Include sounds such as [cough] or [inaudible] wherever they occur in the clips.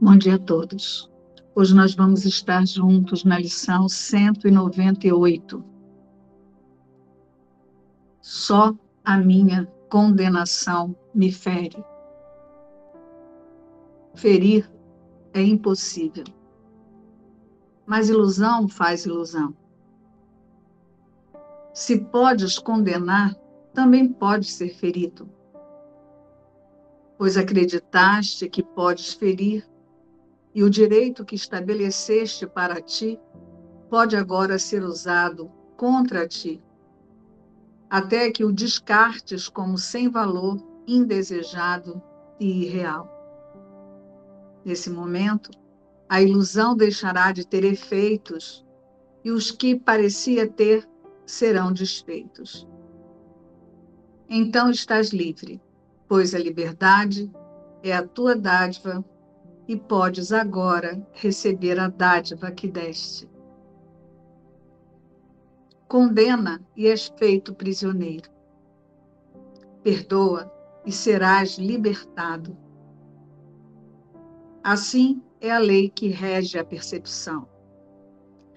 Bom dia a todos. Hoje nós vamos estar juntos na lição 198. Só a minha condenação me fere. Ferir é impossível. Mas ilusão faz ilusão. Se podes condenar, também podes ser ferido. Pois acreditaste que podes ferir, e o direito que estabeleceste para ti pode agora ser usado contra ti, até que o descartes como sem valor, indesejado e irreal. Nesse momento, a ilusão deixará de ter efeitos e os que parecia ter serão desfeitos. Então estás livre, pois a liberdade é a tua dádiva e podes agora receber a dádiva que deste. Condena e és feito prisioneiro. Perdoa e serás libertado. Assim é a lei que rege a percepção.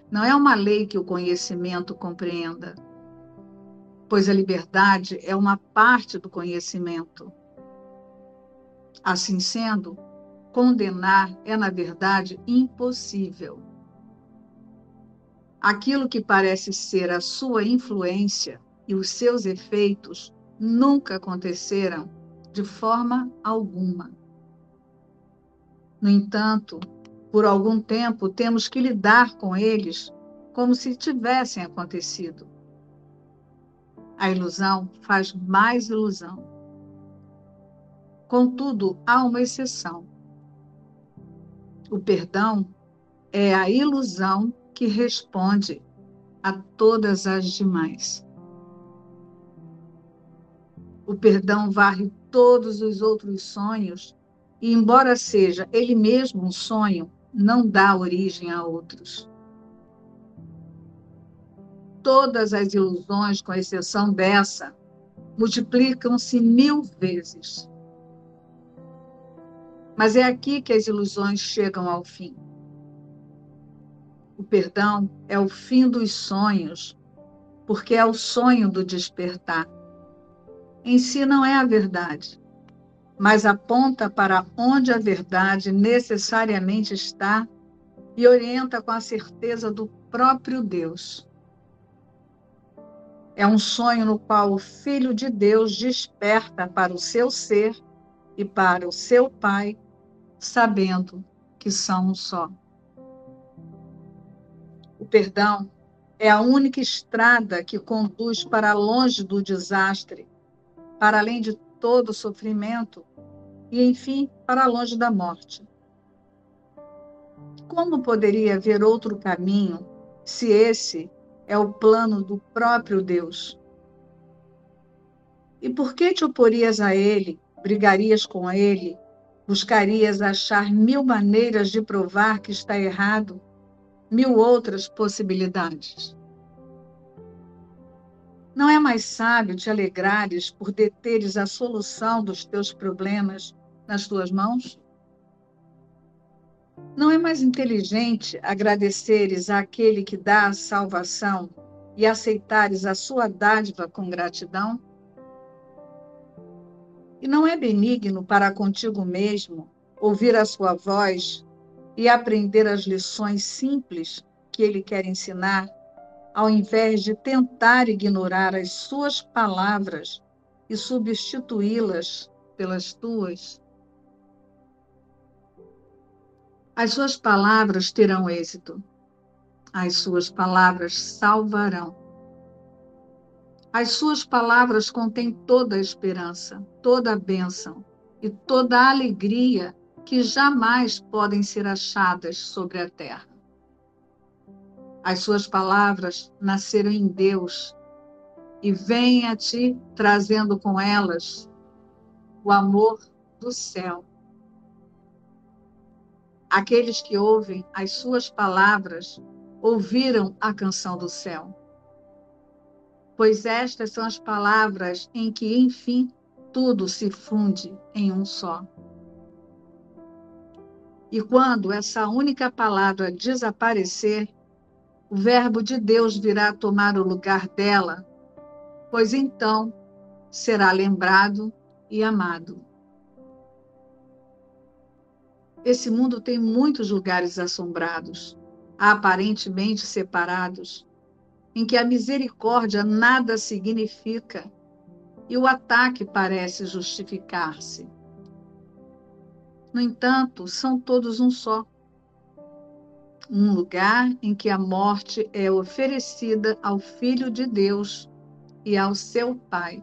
Não é uma lei que o conhecimento compreenda, pois a liberdade é uma parte do conhecimento. Assim sendo, condenar é, na verdade, impossível. Aquilo que parece ser a sua influência e os seus efeitos nunca aconteceram de forma alguma. No entanto, por algum tempo temos que lidar com eles como se tivessem acontecido. A ilusão faz mais ilusão. Contudo, há uma exceção. O perdão é a ilusão que responde a todas as demais. O perdão varre todos os outros sonhos e, embora seja ele mesmo um sonho, não dá origem a outros. Todas as ilusões, com exceção dessa, multiplicam-se mil vezes. Mas é aqui que as ilusões chegam ao fim. O perdão é o fim dos sonhos, porque é o sonho do despertar. Em si não é a verdade, mas aponta para onde a verdade necessariamente está e orienta com a certeza do próprio Deus. É um sonho no qual o Filho de Deus desperta para o seu ser e para o seu Pai, sabendo que são um só. O perdão é a única estrada que conduz para longe do desastre, para além de todo sofrimento e, enfim, para longe da morte. Como poderia haver outro caminho se esse é o plano do próprio Deus? E por que te oporias a ele, brigarias com ele, buscarias achar mil maneiras de provar que está errado, mil outras possibilidades? Não é mais sábio te alegrares por deteres a solução dos teus problemas nas tuas mãos? Não é mais inteligente agradeceres àquele que dá a salvação e aceitares a sua dádiva com gratidão? E não é benigno para contigo mesmo ouvir a sua voz e aprender as lições simples que ele quer ensinar ao invés de tentar ignorar as suas palavras e substituí-las pelas tuas? As suas palavras terão êxito. As suas palavras salvarão. As suas palavras contêm toda a esperança, toda a bênção e toda a alegria que jamais podem ser achadas sobre a terra. As suas palavras nasceram em Deus e vêm a ti trazendo com elas o amor do céu. Aqueles que ouvem as suas palavras ouviram a canção do céu. Pois estas são as palavras em que, enfim, tudo se funde em um só. E quando essa única palavra desaparecer, o Verbo de Deus virá tomar o lugar dela, pois então será lembrado e amado. Esse mundo tem muitos lugares assombrados, aparentemente separados, em que a misericórdia nada significa e o ataque parece justificar-se. No entanto, são todos um só. Um lugar em que a morte é oferecida ao Filho de Deus e ao seu Pai.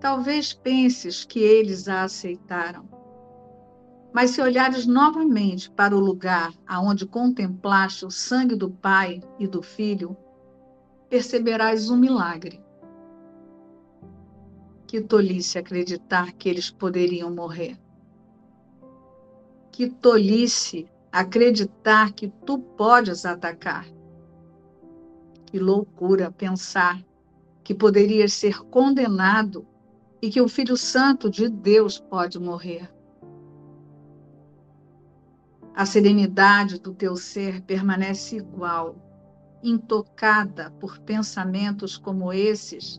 Talvez penses que eles a aceitaram. Mas se olhares novamente para o lugar aonde contemplaste o sangue do Pai e do Filho, perceberás um milagre. Que tolice acreditar que eles poderiam morrer. Que tolice acreditar que tu podes atacar. Que loucura pensar que poderias ser condenado e que o Filho Santo de Deus pode morrer. A serenidade do teu ser permanece igual, intocada por pensamentos como esses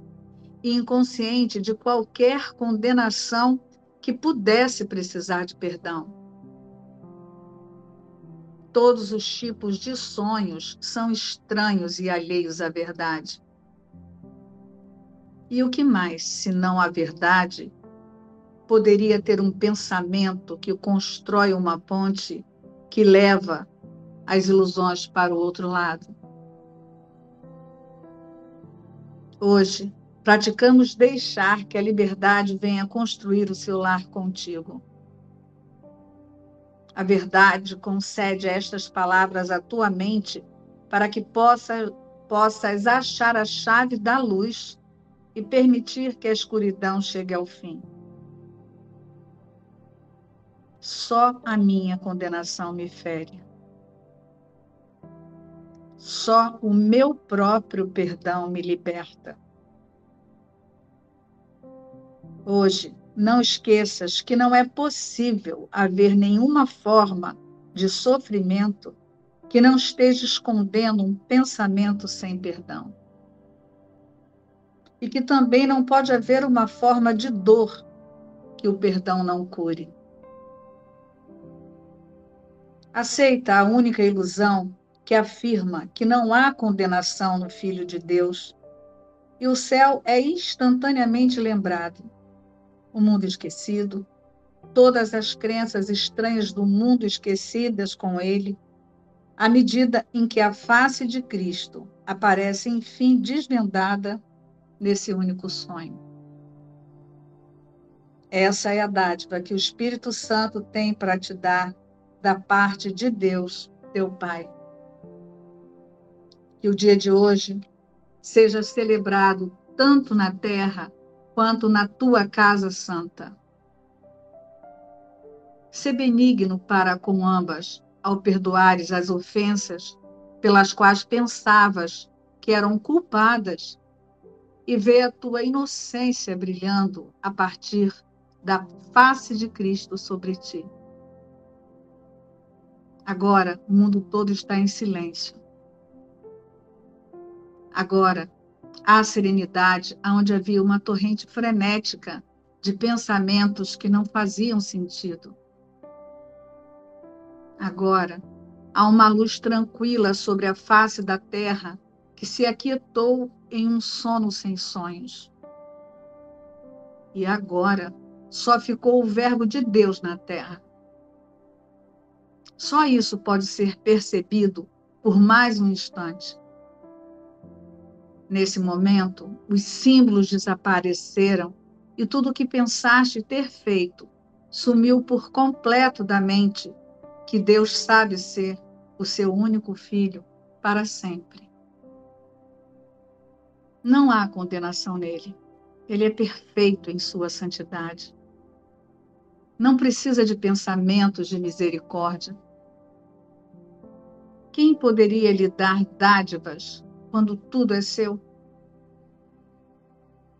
e inconsciente de qualquer condenação que pudesse precisar de perdão. Todos os tipos de sonhos são estranhos e alheios à verdade. E o que mais, se não a verdade, poderia ter um pensamento que constrói uma ponte que leva as ilusões para o outro lado. Hoje, praticamos deixar que a liberdade venha construir o seu lar contigo. A verdade concede estas palavras à tua mente para que possa, possas achar a chave da luz e permitir que a escuridão chegue ao fim. Só a minha condenação me fere. Só o meu próprio perdão me liberta. Hoje, não esqueças que não é possível haver nenhuma forma de sofrimento que não esteja escondendo um pensamento sem perdão. E que também não pode haver uma forma de dor que o perdão não cure. Aceita a única ilusão que afirma que não há condenação no Filho de Deus e o céu é instantaneamente lembrado. O mundo esquecido, todas as crenças estranhas do mundo esquecidas com ele, à medida em que a face de Cristo aparece, enfim, desvendada nesse único sonho. Essa é a dádiva que o Espírito Santo tem para te dar da parte de Deus, teu Pai. Que o dia de hoje seja celebrado tanto na terra quanto na tua casa santa. Se benigno para com ambas, ao perdoares as ofensas pelas quais pensavas que eram culpadas, e vê a tua inocência brilhando a partir da face de Cristo sobre ti. Agora, o mundo todo está em silêncio. Agora, há serenidade onde havia uma torrente frenética de pensamentos que não faziam sentido. Agora, há uma luz tranquila sobre a face da terra que se aquietou em um sono sem sonhos. E agora só ficou o Verbo de Deus na terra. Só isso pode ser percebido por mais um instante. Nesse momento, os símbolos desapareceram e tudo o que pensaste ter feito sumiu por completo da mente que Deus sabe ser o seu único filho para sempre. Não há condenação nele. Ele é perfeito em sua santidade. Não precisa de pensamentos de misericórdia quem poderia lhe dar dádivas quando tudo é seu?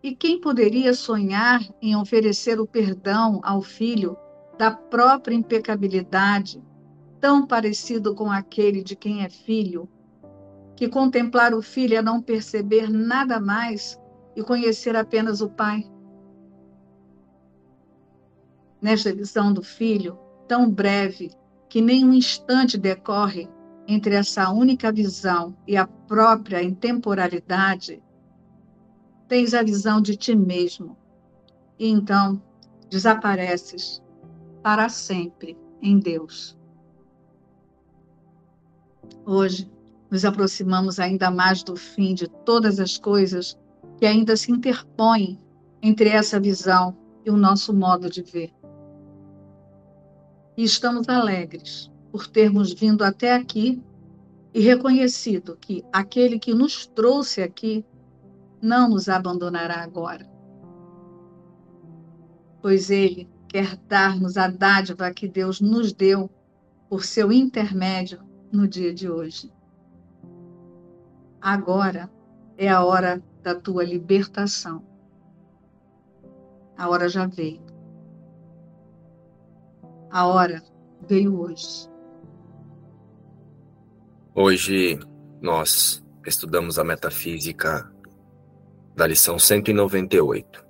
E quem poderia sonhar em oferecer o perdão ao filho da própria impecabilidade, tão parecido com aquele de quem é filho, que contemplar o filho é não perceber nada mais e conhecer apenas o pai. Nesta visão do filho, tão breve que nem um instante decorre entre essa única visão e a própria intemporalidade, tens a visão de ti mesmo e então desapareces para sempre em Deus. Hoje, nos aproximamos ainda mais do fim de todas as coisas que ainda se interpõem entre essa visão e o nosso modo de ver. E estamos alegres por termos vindo até aqui e reconhecido que aquele que nos trouxe aqui não nos abandonará agora. Pois ele quer dar-nos a dádiva que Deus nos deu por seu intermédio no dia de hoje. Agora é a hora da tua libertação. A hora já veio. A hora veio hoje. Hoje nós estudamos a metafísica da lição 198,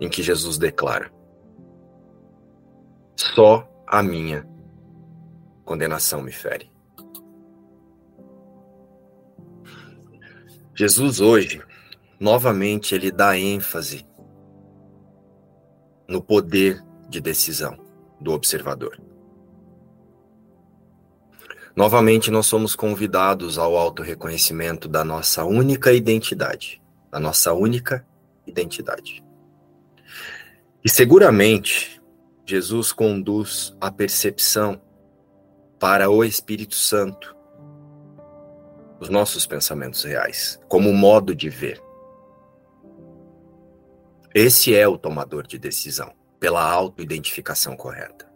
em que Jesus declara: Só a minha condenação me fere. Jesus hoje, novamente, ele dá ênfase no poder de decisão do observador. Novamente, nós somos convidados ao auto-reconhecimento da nossa única identidade, da nossa única identidade. E seguramente, Jesus conduz a percepção para o Espírito Santo, os nossos pensamentos reais, como modo de ver. Esse é o tomador de decisão, pela auto-identificação correta.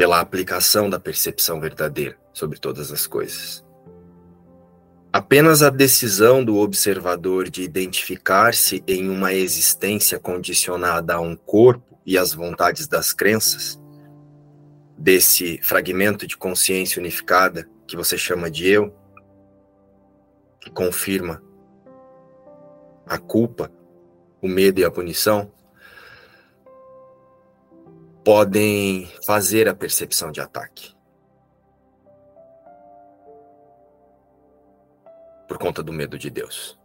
Pela aplicação da percepção verdadeira sobre todas as coisas. Apenas a decisão do observador de identificar-se em uma existência condicionada a um corpo e às vontades das crenças, desse fragmento de consciência unificada que você chama de eu, que confirma a culpa, o medo e a punição, podem fazer a percepção de ataque. Por conta do medo de Deus.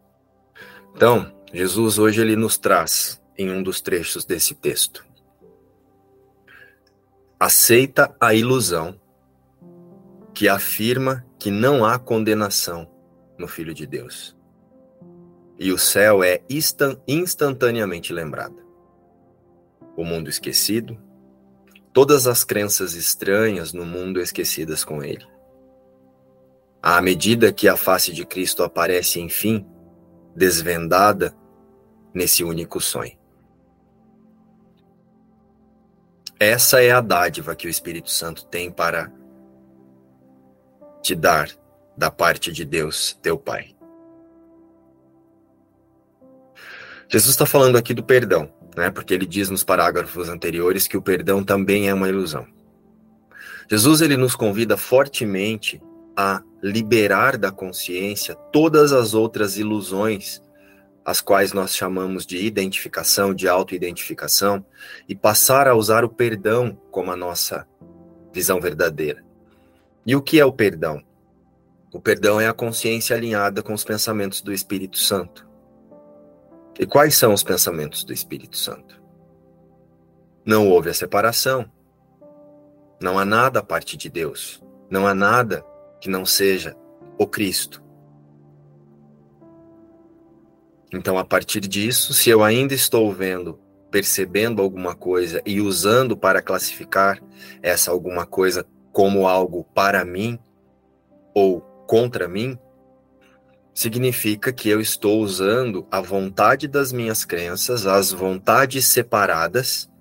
Então, Jesus hoje ele nos traz em um dos trechos desse texto. Aceita a ilusão que afirma que não há condenação no Filho de Deus. E o céu é instantaneamente lembrado. O mundo esquecido, todas as crenças estranhas no mundo esquecidas com ele. À medida que a face de Cristo aparece, enfim, desvendada nesse único sonho. Essa é a dádiva que o Espírito Santo tem para te dar da parte de Deus, teu Pai. Jesus está falando aqui do perdão né? Porque ele diz nos parágrafos anteriores que o perdão também é uma ilusão. Jesus ele nos convida fortemente a liberar da consciência todas as outras ilusões, as quais nós chamamos de identificação, de autoidentificação, e passar a usar o perdão como a nossa visão verdadeira. E o que é o perdão? O perdão é a consciência alinhada com os pensamentos do Espírito Santo. E quais são os pensamentos do Espírito Santo? Não houve a separação. Não há nada a parte de Deus. Não há nada que não seja o Cristo. Então, a partir disso, se eu ainda estou vendo, percebendo alguma coisa e usando para classificar essa alguma coisa como algo para mim ou contra mim, significa que eu estou usando a vontade das minhas crenças, as vontades separadas,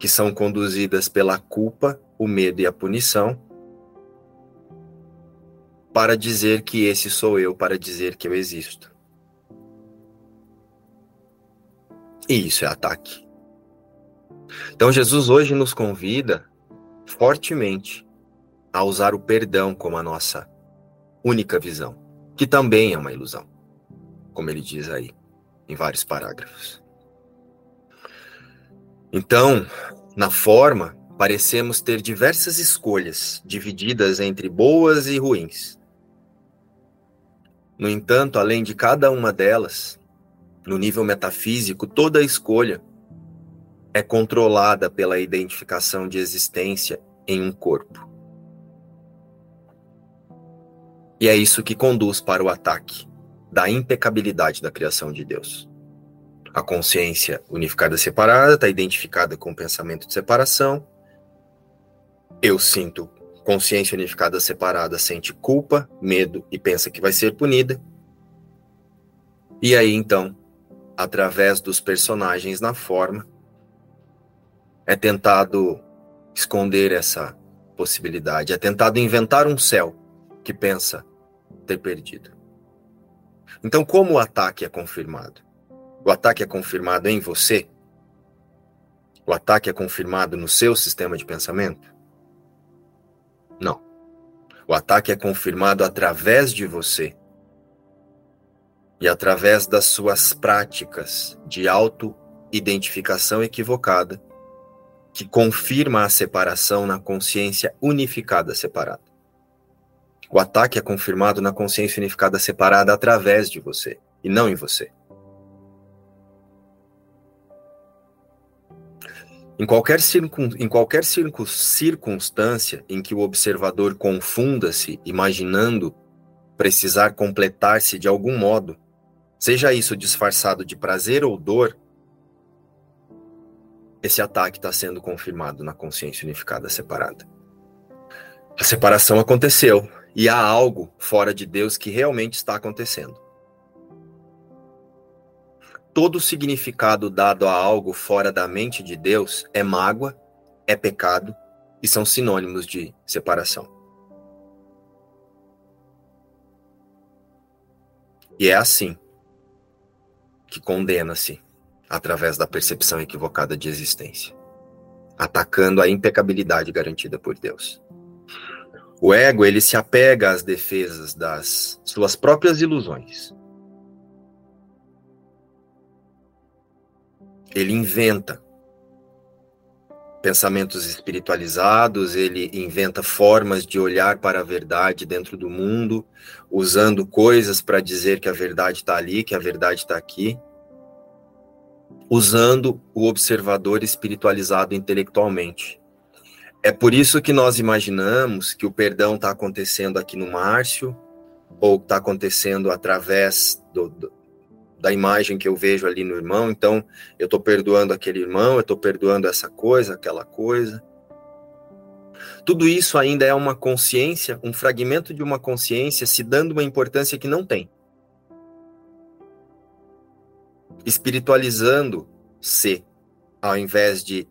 que são conduzidas pela culpa, o medo e a punição, para dizer que esse sou eu, para dizer que eu existo. E isso é ataque. Então Jesus hoje nos convida fortemente a usar o perdão como a nossa única visão, que também é uma ilusão, como ele diz aí em vários parágrafos. Então, na forma, parecemos ter diversas escolhas, divididas entre boas e ruins. No entanto, além de cada uma delas, no nível metafísico, toda escolha é controlada pela identificação de existência em um corpo. E é isso que conduz para o ataque da impecabilidade da criação de Deus. A consciência unificada separada está identificada com o pensamento de separação. Eu sinto consciência unificada separada, sente culpa, medo e pensa que vai ser punida. E aí então, através dos personagens na forma, é tentado esconder essa possibilidade, é tentado inventar um céu que pensa ter perdido. Então, como o ataque é confirmado? O ataque é confirmado em você? O ataque é confirmado no seu sistema de pensamento? Não. O ataque é confirmado através de você e através das suas práticas de auto-identificação equivocada que confirma a separação na consciência unificada separada. O ataque é confirmado na consciência unificada separada através de você e não em você. Em qualquer, circun, em qualquer circunstância em que o observador confunda-se, imaginando precisar completar-se de algum modo, seja isso disfarçado de prazer ou dor, esse ataque está sendo confirmado na consciência unificada separada. A separação aconteceu e há algo fora de Deus que realmente está acontecendo. Todo significado dado a algo fora da mente de Deus é mágoa, é pecado e são sinônimos de separação. E é assim que condena-se através da percepção equivocada de existência, atacando a impecabilidade garantida por Deus. O ego, ele se apega às defesas das suas próprias ilusões. Ele inventa pensamentos espiritualizados, ele inventa formas de olhar para a verdade dentro do mundo, usando coisas para dizer que a verdade está ali, que a verdade está aqui usando o observador espiritualizado intelectualmente. É por isso que nós imaginamos que o perdão está acontecendo aqui no Márcio, ou está acontecendo através do, do, da imagem que eu vejo ali no irmão. Então, eu estou perdoando aquele irmão, eu estou perdoando essa coisa, aquela coisa. Tudo isso ainda é uma consciência, um fragmento de uma consciência se dando uma importância que não tem espiritualizando-se, ao invés de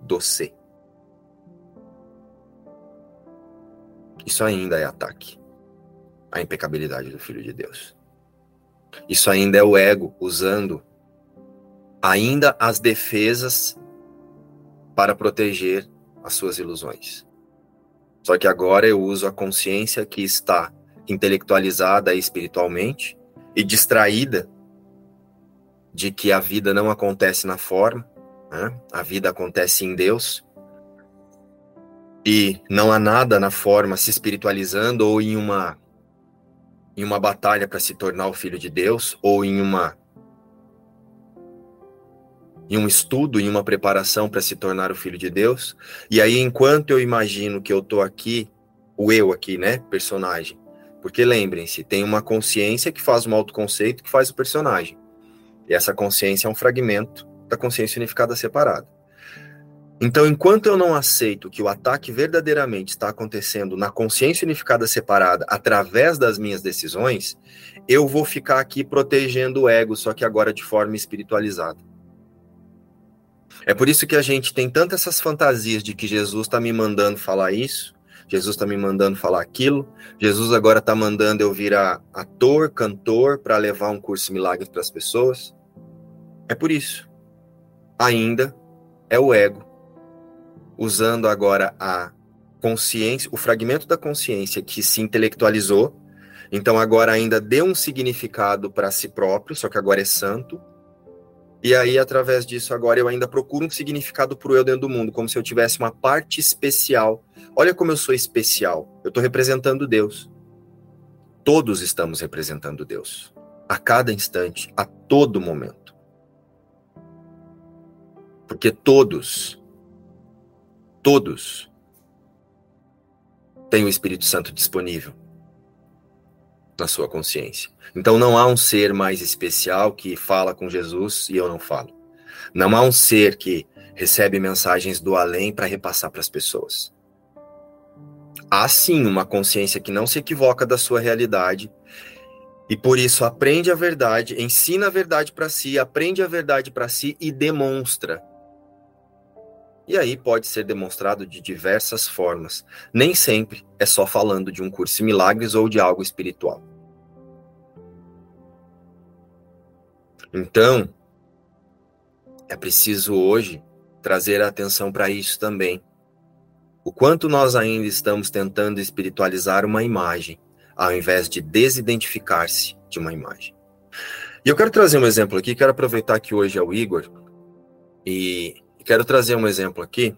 desidentificando-se. Isso ainda é ataque à impecabilidade do Filho de Deus. Isso ainda é o ego usando ainda as defesas para proteger as suas ilusões. Só que agora eu uso a consciência que está intelectualizada espiritualmente e distraída de que a vida não acontece na forma, né? a vida acontece em Deus. E não há nada na forma se espiritualizando ou em uma em uma batalha para se tornar o filho de Deus ou em uma em um estudo, em uma preparação para se tornar o filho de Deus. E aí enquanto eu imagino que eu tô aqui, o eu aqui, né, personagem. Porque lembrem-se, tem uma consciência que faz um autoconceito que faz o personagem. E essa consciência é um fragmento da consciência unificada separada. Então, enquanto eu não aceito que o ataque verdadeiramente está acontecendo na consciência unificada separada através das minhas decisões, eu vou ficar aqui protegendo o ego, só que agora de forma espiritualizada. É por isso que a gente tem tantas essas fantasias de que Jesus está me mandando falar isso, Jesus está me mandando falar aquilo, Jesus agora está mandando eu virar ator, cantor, para levar um curso de milagres para as pessoas. É por isso. Ainda é o ego usando agora a consciência, o fragmento da consciência que se intelectualizou, então agora ainda deu um significado para si próprio, só que agora é santo. E aí, através disso, agora eu ainda procuro um significado para o eu dentro do mundo, como se eu tivesse uma parte especial. Olha como eu sou especial. Eu estou representando Deus. Todos estamos representando Deus. A cada instante, a todo momento. Porque todos, todos têm o Espírito Santo disponível na sua consciência. Então não há um ser mais especial que fala com Jesus e eu não falo. Não há um ser que recebe mensagens do além para repassar para as pessoas. Há sim uma consciência que não se equivoca da sua realidade e por isso aprende a verdade, ensina a verdade para si, aprende a verdade para si e demonstra. E aí pode ser demonstrado de diversas formas. Nem sempre é só falando de um curso de milagres ou de algo espiritual. Então, é preciso hoje trazer a atenção para isso também. O quanto nós ainda estamos tentando espiritualizar uma imagem, ao invés de desidentificar-se de uma imagem. E eu quero trazer um exemplo aqui, quero aproveitar que hoje é o Igor, e quero trazer um exemplo aqui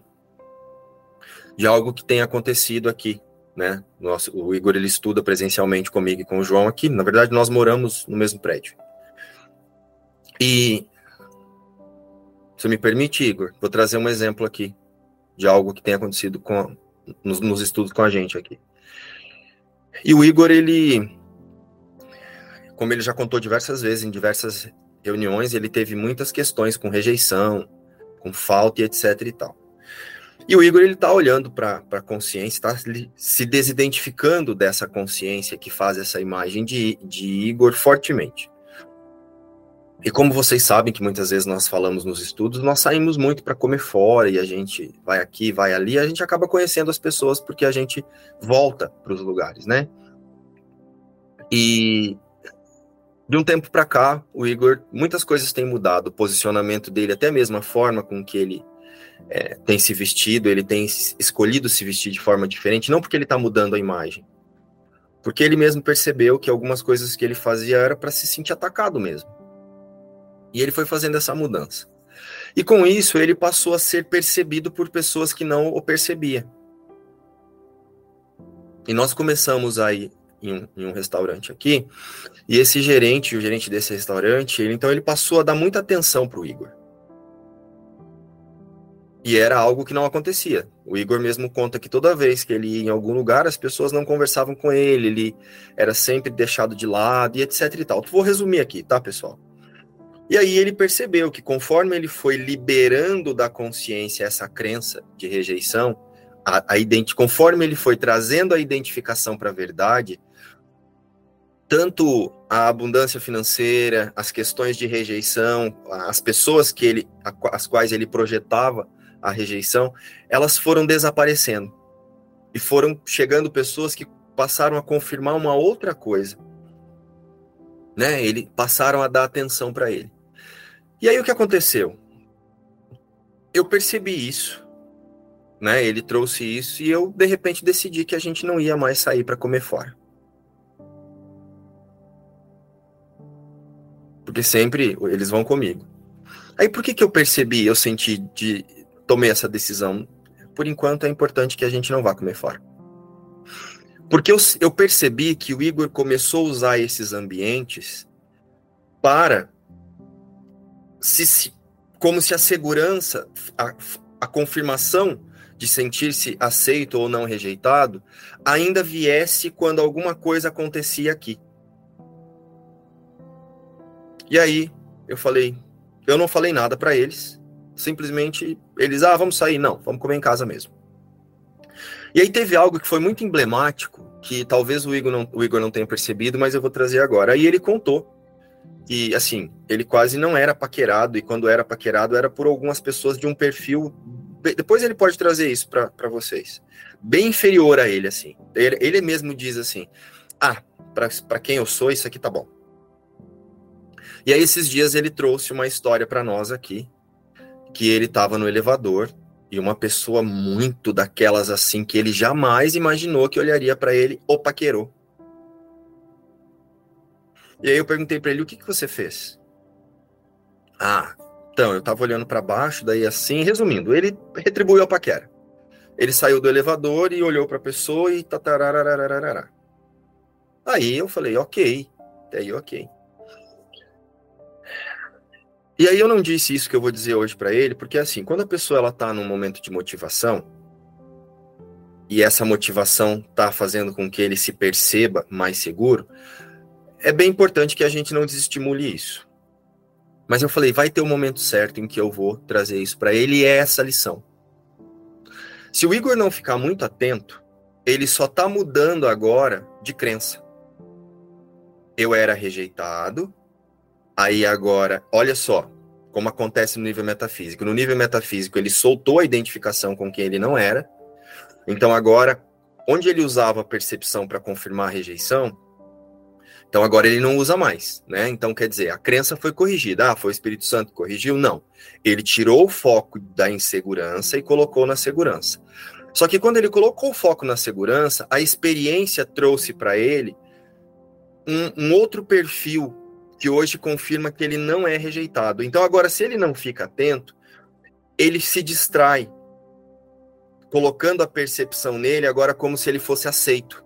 de algo que tem acontecido aqui, né? Nosso, o Igor ele estuda presencialmente comigo e com o João aqui. Na verdade, nós moramos no mesmo prédio. E se me permite, Igor, vou trazer um exemplo aqui de algo que tem acontecido com, nos, nos estudos com a gente aqui. E o Igor, ele, como ele já contou diversas vezes em diversas reuniões, ele teve muitas questões com rejeição, com falta e etc e tal. E o Igor ele está olhando para a consciência, está se desidentificando dessa consciência que faz essa imagem de, de Igor fortemente. E como vocês sabem que muitas vezes nós falamos nos estudos, nós saímos muito para comer fora e a gente vai aqui, vai ali, a gente acaba conhecendo as pessoas porque a gente volta para os lugares, né? E de um tempo para cá, o Igor, muitas coisas têm mudado, o posicionamento dele, até mesmo a forma com que ele é, tem se vestido, ele tem escolhido se vestir de forma diferente, não porque ele está mudando a imagem, porque ele mesmo percebeu que algumas coisas que ele fazia era para se sentir atacado mesmo. E ele foi fazendo essa mudança. E com isso, ele passou a ser percebido por pessoas que não o percebia. E nós começamos aí em um, em um, restaurante aqui, e esse gerente, o gerente desse restaurante, ele, então ele passou a dar muita atenção para o Igor. E era algo que não acontecia. O Igor mesmo conta que toda vez que ele ia em algum lugar, as pessoas não conversavam com ele, ele era sempre deixado de lado e etc e tal. Vou resumir aqui, tá, pessoal? E aí ele percebeu que conforme ele foi liberando da consciência essa crença de rejeição, a, a conforme ele foi trazendo a identificação para a verdade, tanto a abundância financeira, as questões de rejeição, as pessoas que ele, as quais ele projetava a rejeição, elas foram desaparecendo. E foram chegando pessoas que passaram a confirmar uma outra coisa. Né? Ele passaram a dar atenção para ele. E aí o que aconteceu? Eu percebi isso, né? Ele trouxe isso e eu de repente decidi que a gente não ia mais sair para comer fora. Porque sempre eles vão comigo. Aí por que que eu percebi, eu senti de tomei essa decisão? Por enquanto é importante que a gente não vá comer fora. Porque eu, eu percebi que o Igor começou a usar esses ambientes para se, como se a segurança, a, a confirmação de sentir-se aceito ou não rejeitado, ainda viesse quando alguma coisa acontecia aqui. E aí eu falei, eu não falei nada para eles, simplesmente eles, ah, vamos sair, não, vamos comer em casa mesmo. E aí teve algo que foi muito emblemático, que talvez o Igor não, o Igor não tenha percebido, mas eu vou trazer agora. Aí ele contou e assim, ele quase não era paquerado, e quando era paquerado era por algumas pessoas de um perfil. Depois ele pode trazer isso para vocês. Bem inferior a ele, assim. Ele, ele mesmo diz assim: Ah, para quem eu sou, isso aqui tá bom. E aí esses dias ele trouxe uma história para nós aqui, que ele estava no elevador e uma pessoa muito daquelas assim que ele jamais imaginou que olharia para ele o paquerou. E aí eu perguntei para ele o que, que você fez. Ah, então eu estava olhando para baixo, daí assim, resumindo, ele retribuiu a paquera. Ele saiu do elevador e olhou para a pessoa e tatarararararará. Aí eu falei, ok, até aí ok. E aí eu não disse isso que eu vou dizer hoje para ele, porque assim, quando a pessoa ela tá num momento de motivação e essa motivação tá fazendo com que ele se perceba mais seguro, é bem importante que a gente não desestimule isso. Mas eu falei, vai ter o um momento certo em que eu vou trazer isso para ele e é essa lição. Se o Igor não ficar muito atento, ele só tá mudando agora de crença. Eu era rejeitado, Aí agora, olha só como acontece no nível metafísico. No nível metafísico, ele soltou a identificação com quem ele não era. Então agora, onde ele usava a percepção para confirmar a rejeição, então agora ele não usa mais, né? Então quer dizer, a crença foi corrigida. Ah, foi o Espírito Santo que corrigiu? Não. Ele tirou o foco da insegurança e colocou na segurança. Só que quando ele colocou o foco na segurança, a experiência trouxe para ele um, um outro perfil que hoje confirma que ele não é rejeitado. Então, agora, se ele não fica atento, ele se distrai, colocando a percepção nele agora como se ele fosse aceito.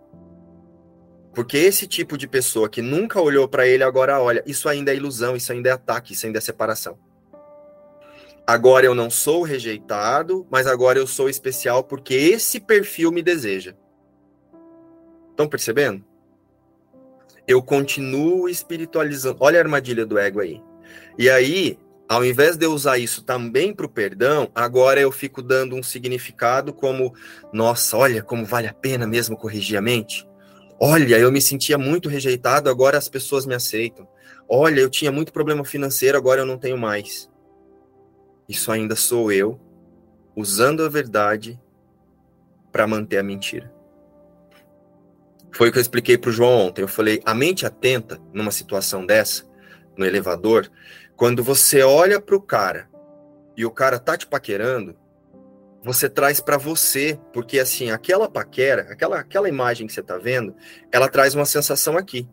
Porque esse tipo de pessoa que nunca olhou para ele agora olha, isso ainda é ilusão, isso ainda é ataque, isso ainda é separação. Agora eu não sou rejeitado, mas agora eu sou especial porque esse perfil me deseja. Estão percebendo? Eu continuo espiritualizando. Olha a armadilha do ego aí. E aí, ao invés de eu usar isso também para o perdão, agora eu fico dando um significado como: nossa, olha como vale a pena mesmo corrigir a mente. Olha, eu me sentia muito rejeitado, agora as pessoas me aceitam. Olha, eu tinha muito problema financeiro, agora eu não tenho mais. Isso ainda sou eu, usando a verdade para manter a mentira. Foi o que eu expliquei para o João ontem. Eu falei, a mente atenta numa situação dessa, no elevador, quando você olha para o cara e o cara tá te paquerando, você traz para você, porque assim, aquela paquera, aquela, aquela imagem que você tá vendo, ela traz uma sensação aqui.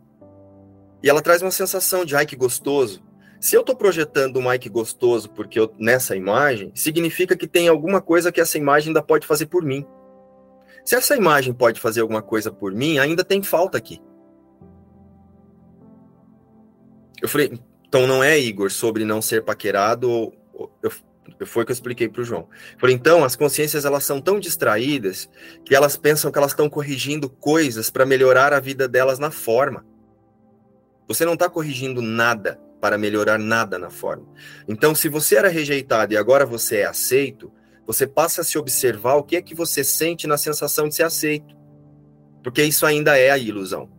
E ela traz uma sensação de ai que gostoso. Se eu tô projetando um ai que gostoso porque eu, nessa imagem, significa que tem alguma coisa que essa imagem ainda pode fazer por mim. Se essa imagem pode fazer alguma coisa por mim, ainda tem falta aqui. Eu falei, então não é, Igor, sobre não ser paquerado. Eu, foi o que eu expliquei para o João. Eu falei, então, as consciências elas são tão distraídas que elas pensam que elas estão corrigindo coisas para melhorar a vida delas na forma. Você não está corrigindo nada para melhorar nada na forma. Então, se você era rejeitado e agora você é aceito, você passa a se observar o que é que você sente na sensação de ser aceito. Porque isso ainda é a ilusão.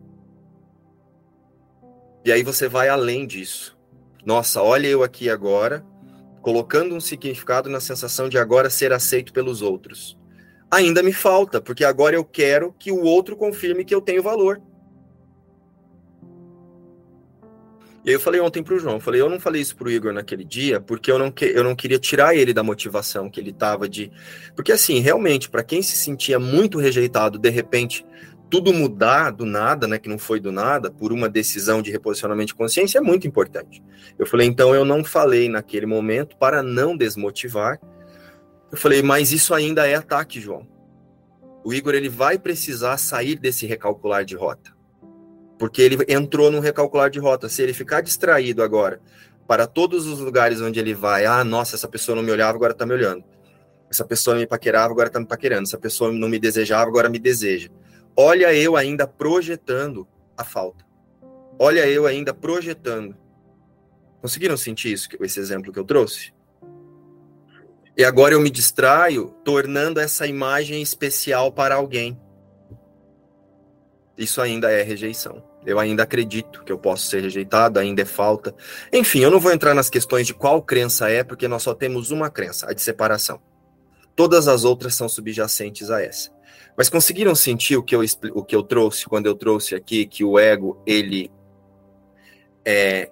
E aí você vai além disso. Nossa, olha eu aqui agora, colocando um significado na sensação de agora ser aceito pelos outros. Ainda me falta, porque agora eu quero que o outro confirme que eu tenho valor. E aí eu falei ontem pro João, eu falei, eu não falei isso pro Igor naquele dia, porque eu não, que, eu não queria tirar ele da motivação que ele tava de. Porque assim, realmente, para quem se sentia muito rejeitado, de repente, tudo mudar do nada, né, que não foi do nada, por uma decisão de reposicionamento de consciência, é muito importante. Eu falei, então eu não falei naquele momento para não desmotivar. Eu falei, mas isso ainda é ataque, João. O Igor ele vai precisar sair desse recalcular de rota. Porque ele entrou num recalcular de rota. Se ele ficar distraído agora para todos os lugares onde ele vai, ah, nossa, essa pessoa não me olhava, agora está me olhando. Essa pessoa me paquerava, agora está me paquerando. Essa pessoa não me desejava, agora me deseja. Olha eu ainda projetando a falta. Olha eu ainda projetando. Conseguiram sentir isso, esse exemplo que eu trouxe? E agora eu me distraio, tornando essa imagem especial para alguém isso ainda é rejeição. Eu ainda acredito que eu posso ser rejeitado, ainda é falta. Enfim, eu não vou entrar nas questões de qual crença é, porque nós só temos uma crença, a de separação. Todas as outras são subjacentes a essa. Mas conseguiram sentir o que eu, o que eu trouxe quando eu trouxe aqui que o ego, ele é,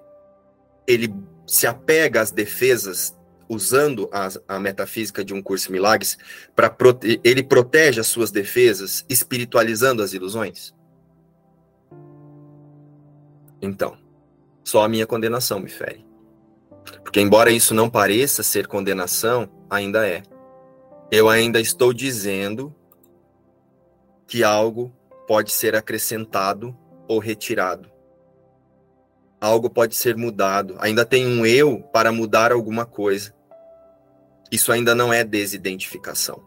ele se apega às defesas usando a, a metafísica de um curso milagres para prote ele protege as suas defesas espiritualizando as ilusões? Então, só a minha condenação me fere. Porque embora isso não pareça ser condenação, ainda é. Eu ainda estou dizendo que algo pode ser acrescentado ou retirado. Algo pode ser mudado. Ainda tem um eu para mudar alguma coisa. Isso ainda não é desidentificação.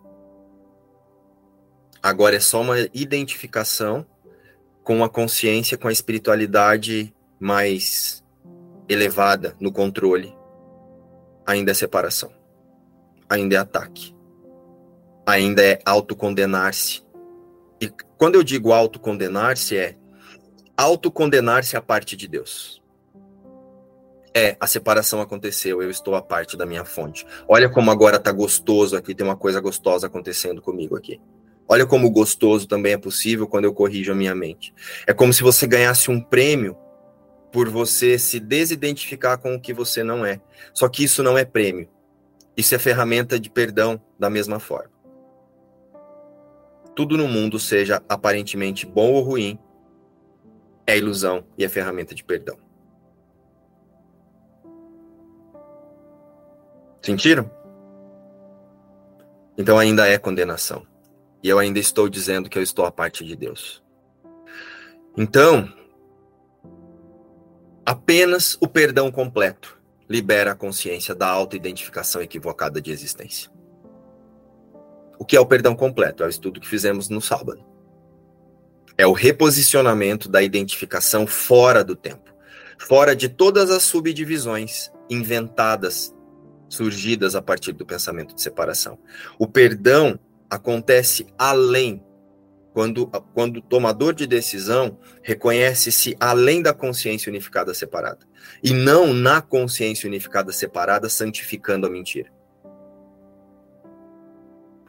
Agora é só uma identificação com a consciência, com a espiritualidade mais elevada no controle. Ainda é separação. Ainda é ataque. Ainda é autocondenar-se e quando eu digo autocondenar-se, é autocondenar-se à parte de Deus. É, a separação aconteceu, eu estou à parte da minha fonte. Olha como agora tá gostoso aqui, tem uma coisa gostosa acontecendo comigo aqui. Olha como gostoso também é possível quando eu corrijo a minha mente. É como se você ganhasse um prêmio por você se desidentificar com o que você não é. Só que isso não é prêmio. Isso é ferramenta de perdão da mesma forma tudo no mundo seja aparentemente bom ou ruim, é ilusão e é ferramenta de perdão. Sentiram? Então ainda é condenação. E eu ainda estou dizendo que eu estou à parte de Deus. Então, apenas o perdão completo libera a consciência da autoidentificação equivocada de existência. O que é o perdão completo? É o estudo que fizemos no sábado. É o reposicionamento da identificação fora do tempo, fora de todas as subdivisões inventadas, surgidas a partir do pensamento de separação. O perdão acontece além quando, quando o tomador de decisão reconhece-se além da consciência unificada separada, e não na consciência unificada separada, santificando a mentira.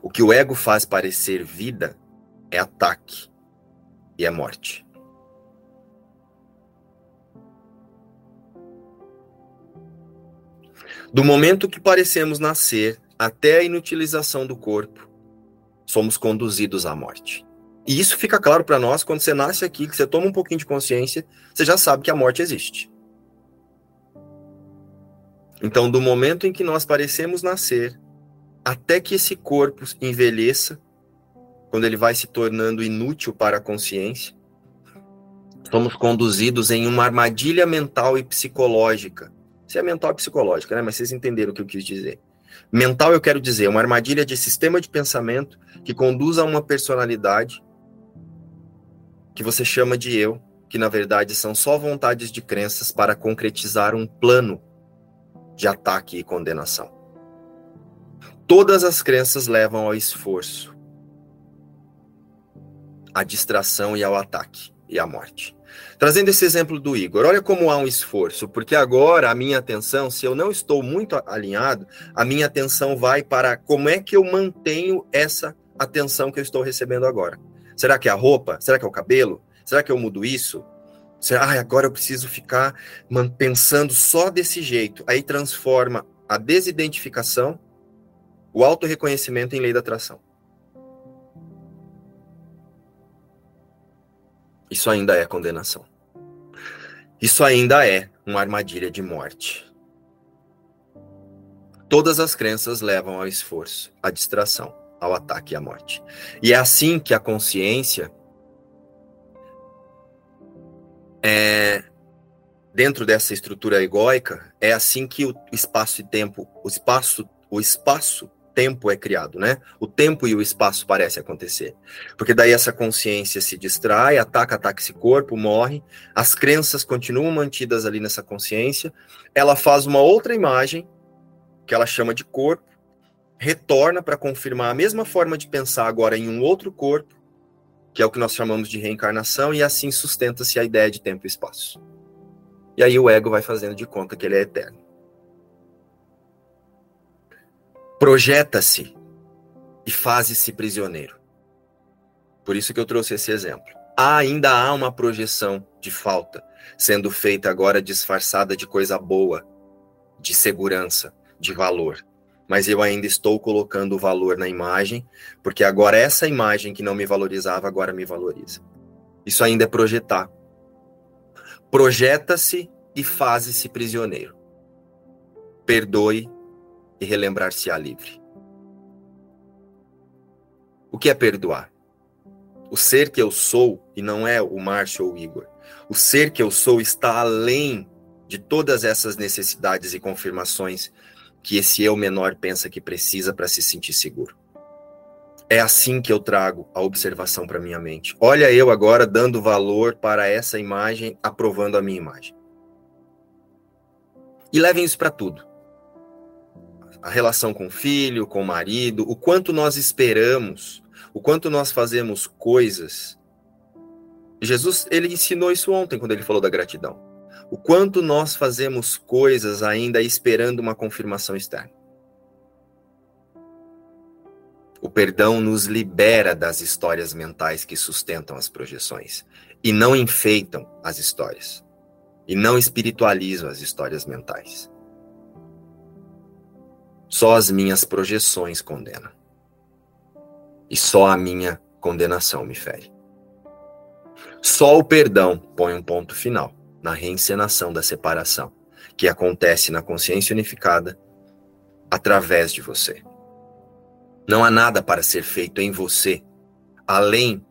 O que o ego faz parecer vida é ataque e é morte. Do momento que parecemos nascer até a inutilização do corpo, somos conduzidos à morte. E isso fica claro para nós quando você nasce aqui, que você toma um pouquinho de consciência, você já sabe que a morte existe. Então, do momento em que nós parecemos nascer até que esse corpo envelheça, quando ele vai se tornando inútil para a consciência, somos conduzidos em uma armadilha mental e psicológica. Se é mental e psicológica, né? Mas vocês entenderam o que eu quis dizer. Mental, eu quero dizer, uma armadilha de sistema de pensamento que conduz a uma personalidade que você chama de eu, que na verdade são só vontades de crenças para concretizar um plano de ataque e condenação. Todas as crenças levam ao esforço, à distração e ao ataque e à morte. Trazendo esse exemplo do Igor, olha como há um esforço, porque agora a minha atenção, se eu não estou muito alinhado, a minha atenção vai para como é que eu mantenho essa atenção que eu estou recebendo agora. Será que é a roupa? Será que é o cabelo? Será que eu mudo isso? Será, ah, agora eu preciso ficar pensando só desse jeito. Aí transforma a desidentificação o auto-reconhecimento em lei da atração. Isso ainda é condenação. Isso ainda é uma armadilha de morte. Todas as crenças levam ao esforço, à distração, ao ataque e à morte. E é assim que a consciência é dentro dessa estrutura egóica, é assim que o espaço e tempo, o espaço, o espaço tempo é criado, né? O tempo e o espaço parecem acontecer. Porque daí essa consciência se distrai, ataca, ataca esse corpo, morre, as crenças continuam mantidas ali nessa consciência, ela faz uma outra imagem, que ela chama de corpo, retorna para confirmar a mesma forma de pensar agora em um outro corpo, que é o que nós chamamos de reencarnação, e assim sustenta-se a ideia de tempo e espaço. E aí o ego vai fazendo de conta que ele é eterno projeta-se e faz-se prisioneiro. Por isso que eu trouxe esse exemplo. ainda há uma projeção de falta, sendo feita agora disfarçada de coisa boa, de segurança, de valor. Mas eu ainda estou colocando o valor na imagem, porque agora essa imagem que não me valorizava, agora me valoriza. Isso ainda é projetar. Projeta-se e faze-se prisioneiro. Perdoe e relembrar-se-á livre. O que é perdoar? O ser que eu sou, e não é o Márcio ou o Igor, o ser que eu sou está além de todas essas necessidades e confirmações que esse eu menor pensa que precisa para se sentir seguro. É assim que eu trago a observação para minha mente. Olha eu agora dando valor para essa imagem, aprovando a minha imagem. E levem isso para tudo. A relação com o filho, com o marido, o quanto nós esperamos, o quanto nós fazemos coisas. Jesus, ele ensinou isso ontem quando ele falou da gratidão. O quanto nós fazemos coisas ainda esperando uma confirmação externa. O perdão nos libera das histórias mentais que sustentam as projeções e não enfeitam as histórias e não espiritualizam as histórias mentais. Só as minhas projeções condenam. E só a minha condenação me fere. Só o perdão põe um ponto final na reencenação da separação, que acontece na consciência unificada através de você. Não há nada para ser feito em você além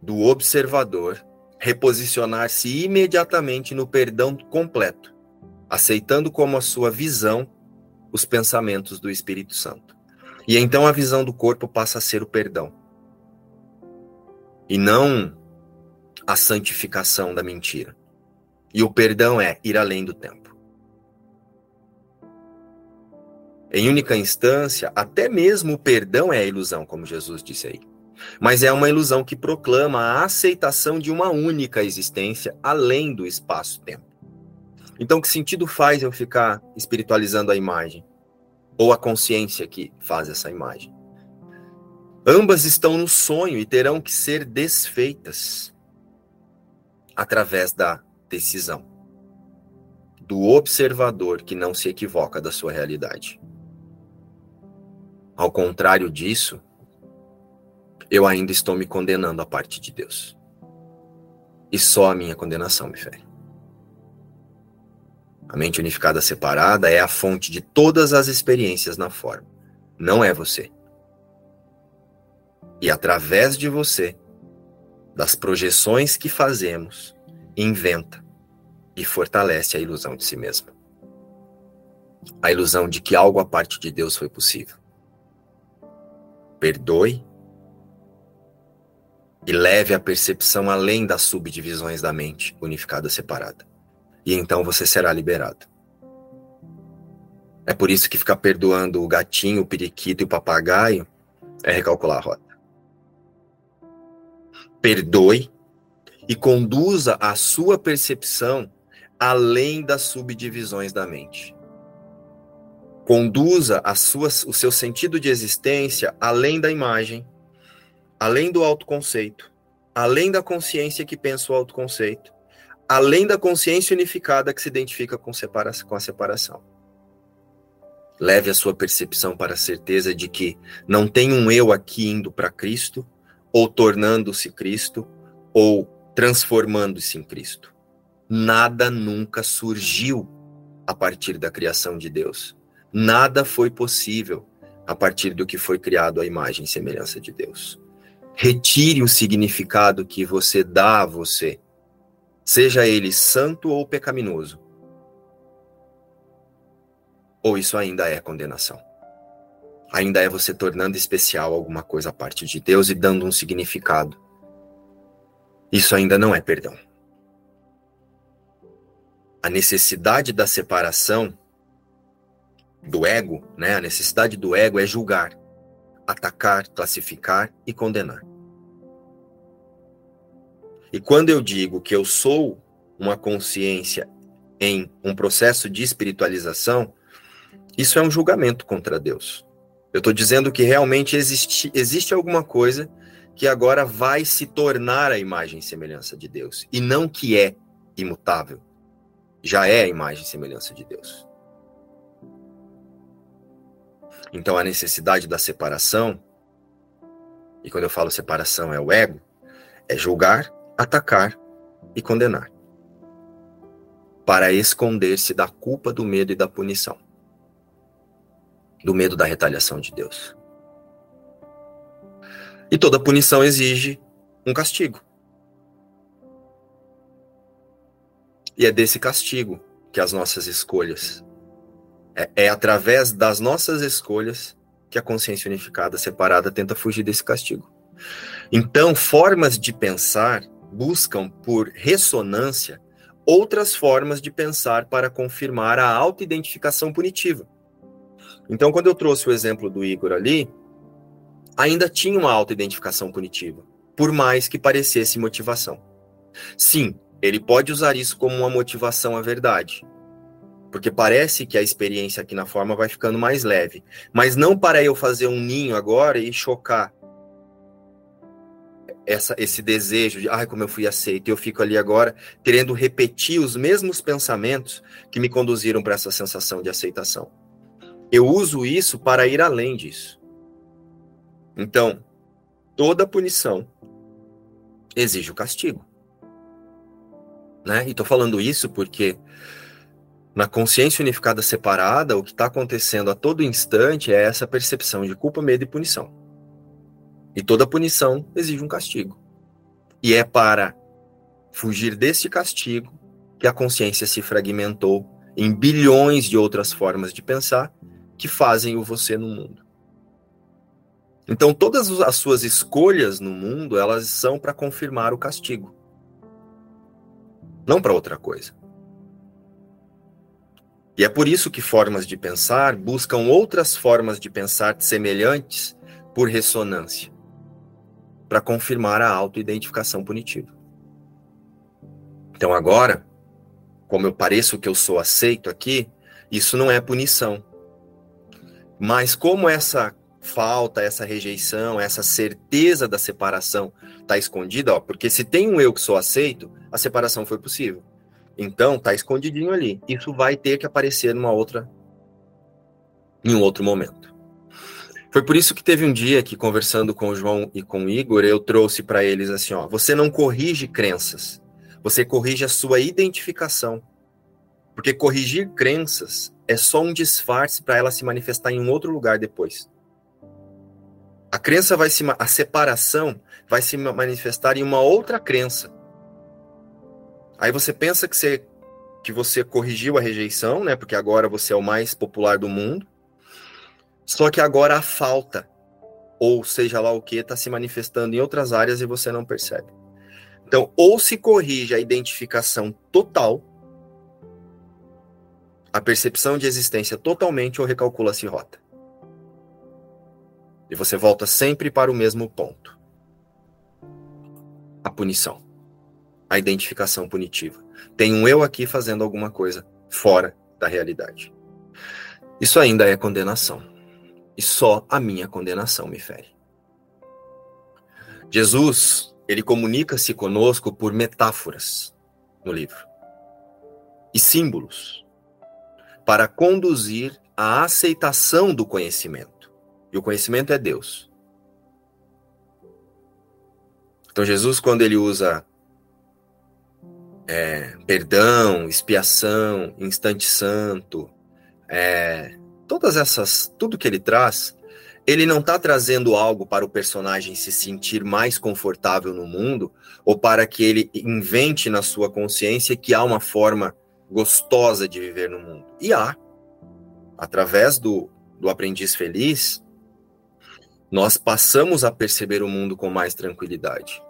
do observador reposicionar-se imediatamente no perdão completo, aceitando como a sua visão os pensamentos do Espírito Santo. E então a visão do corpo passa a ser o perdão. E não a santificação da mentira. E o perdão é ir além do tempo. Em única instância, até mesmo o perdão é a ilusão, como Jesus disse aí. Mas é uma ilusão que proclama a aceitação de uma única existência além do espaço-tempo. Então, que sentido faz eu ficar espiritualizando a imagem? Ou a consciência que faz essa imagem? Ambas estão no sonho e terão que ser desfeitas através da decisão do observador que não se equivoca da sua realidade. Ao contrário disso, eu ainda estou me condenando à parte de Deus. E só a minha condenação me fere. A mente unificada separada é a fonte de todas as experiências na forma. Não é você. E através de você, das projeções que fazemos, inventa e fortalece a ilusão de si mesmo. A ilusão de que algo à parte de Deus foi possível perdoe e leve a percepção além das subdivisões da mente unificada separada. E então você será liberado. É por isso que ficar perdoando o gatinho, o periquito e o papagaio é recalcular a rota. Perdoe e conduza a sua percepção além das subdivisões da mente conduza a sua, o seu sentido de existência além da imagem, além do autoconceito, além da consciência que pensa o autoconceito, além da consciência unificada que se identifica com, separa com a separação. Leve a sua percepção para a certeza de que não tem um eu aqui indo para Cristo, ou tornando-se Cristo, ou transformando-se em Cristo. Nada nunca surgiu a partir da criação de Deus. Nada foi possível a partir do que foi criado à imagem e semelhança de Deus. Retire o significado que você dá a você, seja ele santo ou pecaminoso. Ou isso ainda é condenação. Ainda é você tornando especial alguma coisa a parte de Deus e dando um significado. Isso ainda não é perdão. A necessidade da separação do ego, né, a necessidade do ego é julgar, atacar, classificar e condenar. E quando eu digo que eu sou uma consciência em um processo de espiritualização, isso é um julgamento contra Deus. Eu estou dizendo que realmente existe, existe alguma coisa que agora vai se tornar a imagem e semelhança de Deus, e não que é imutável. Já é a imagem e semelhança de Deus. Então a necessidade da separação, e quando eu falo separação é o ego, é julgar, atacar e condenar. Para esconder-se da culpa, do medo e da punição. Do medo da retaliação de Deus. E toda punição exige um castigo. E é desse castigo que as nossas escolhas. É, é através das nossas escolhas que a consciência unificada separada tenta fugir desse castigo. Então, formas de pensar buscam por ressonância outras formas de pensar para confirmar a autoidentificação punitiva. Então, quando eu trouxe o exemplo do Igor ali, ainda tinha uma autoidentificação punitiva, por mais que parecesse motivação. Sim, ele pode usar isso como uma motivação à verdade, porque parece que a experiência aqui na forma vai ficando mais leve, mas não para eu fazer um ninho agora e chocar essa, esse desejo de, ai, como eu fui aceito, eu fico ali agora querendo repetir os mesmos pensamentos que me conduziram para essa sensação de aceitação. Eu uso isso para ir além disso. Então, toda punição exige o castigo. Né? E estou falando isso porque na consciência unificada separada, o que está acontecendo a todo instante é essa percepção de culpa, medo e punição. E toda punição exige um castigo. E é para fugir desse castigo que a consciência se fragmentou em bilhões de outras formas de pensar que fazem o você no mundo. Então, todas as suas escolhas no mundo, elas são para confirmar o castigo. Não para outra coisa. E é por isso que formas de pensar buscam outras formas de pensar semelhantes por ressonância, para confirmar a autoidentificação punitiva. Então agora, como eu pareço que eu sou aceito aqui, isso não é punição. Mas como essa falta, essa rejeição, essa certeza da separação está escondida, ó, porque se tem um eu que sou aceito, a separação foi possível. Então, está escondidinho ali. Isso vai ter que aparecer numa outra em um outro momento. Foi por isso que teve um dia que conversando com o João e com o Igor, eu trouxe para eles assim, ó, você não corrige crenças, você corrige a sua identificação. Porque corrigir crenças é só um disfarce para ela se manifestar em um outro lugar depois. A crença vai se a separação vai se manifestar em uma outra crença. Aí você pensa que você que você corrigiu a rejeição, né? Porque agora você é o mais popular do mundo. Só que agora a falta, ou seja lá o que, está se manifestando em outras áreas e você não percebe. Então, ou se corrige a identificação total, a percepção de existência totalmente, ou recalcula-se rota. E você volta sempre para o mesmo ponto. A punição. A identificação punitiva. Tem um eu aqui fazendo alguma coisa fora da realidade. Isso ainda é condenação. E só a minha condenação me fere. Jesus, ele comunica-se conosco por metáforas no livro e símbolos para conduzir a aceitação do conhecimento. E o conhecimento é Deus. Então, Jesus, quando ele usa é, perdão, expiação, instante santo, é, todas essas, tudo que ele traz, ele não está trazendo algo para o personagem se sentir mais confortável no mundo, ou para que ele invente na sua consciência que há uma forma gostosa de viver no mundo. E há. Através do, do aprendiz feliz, nós passamos a perceber o mundo com mais tranquilidade.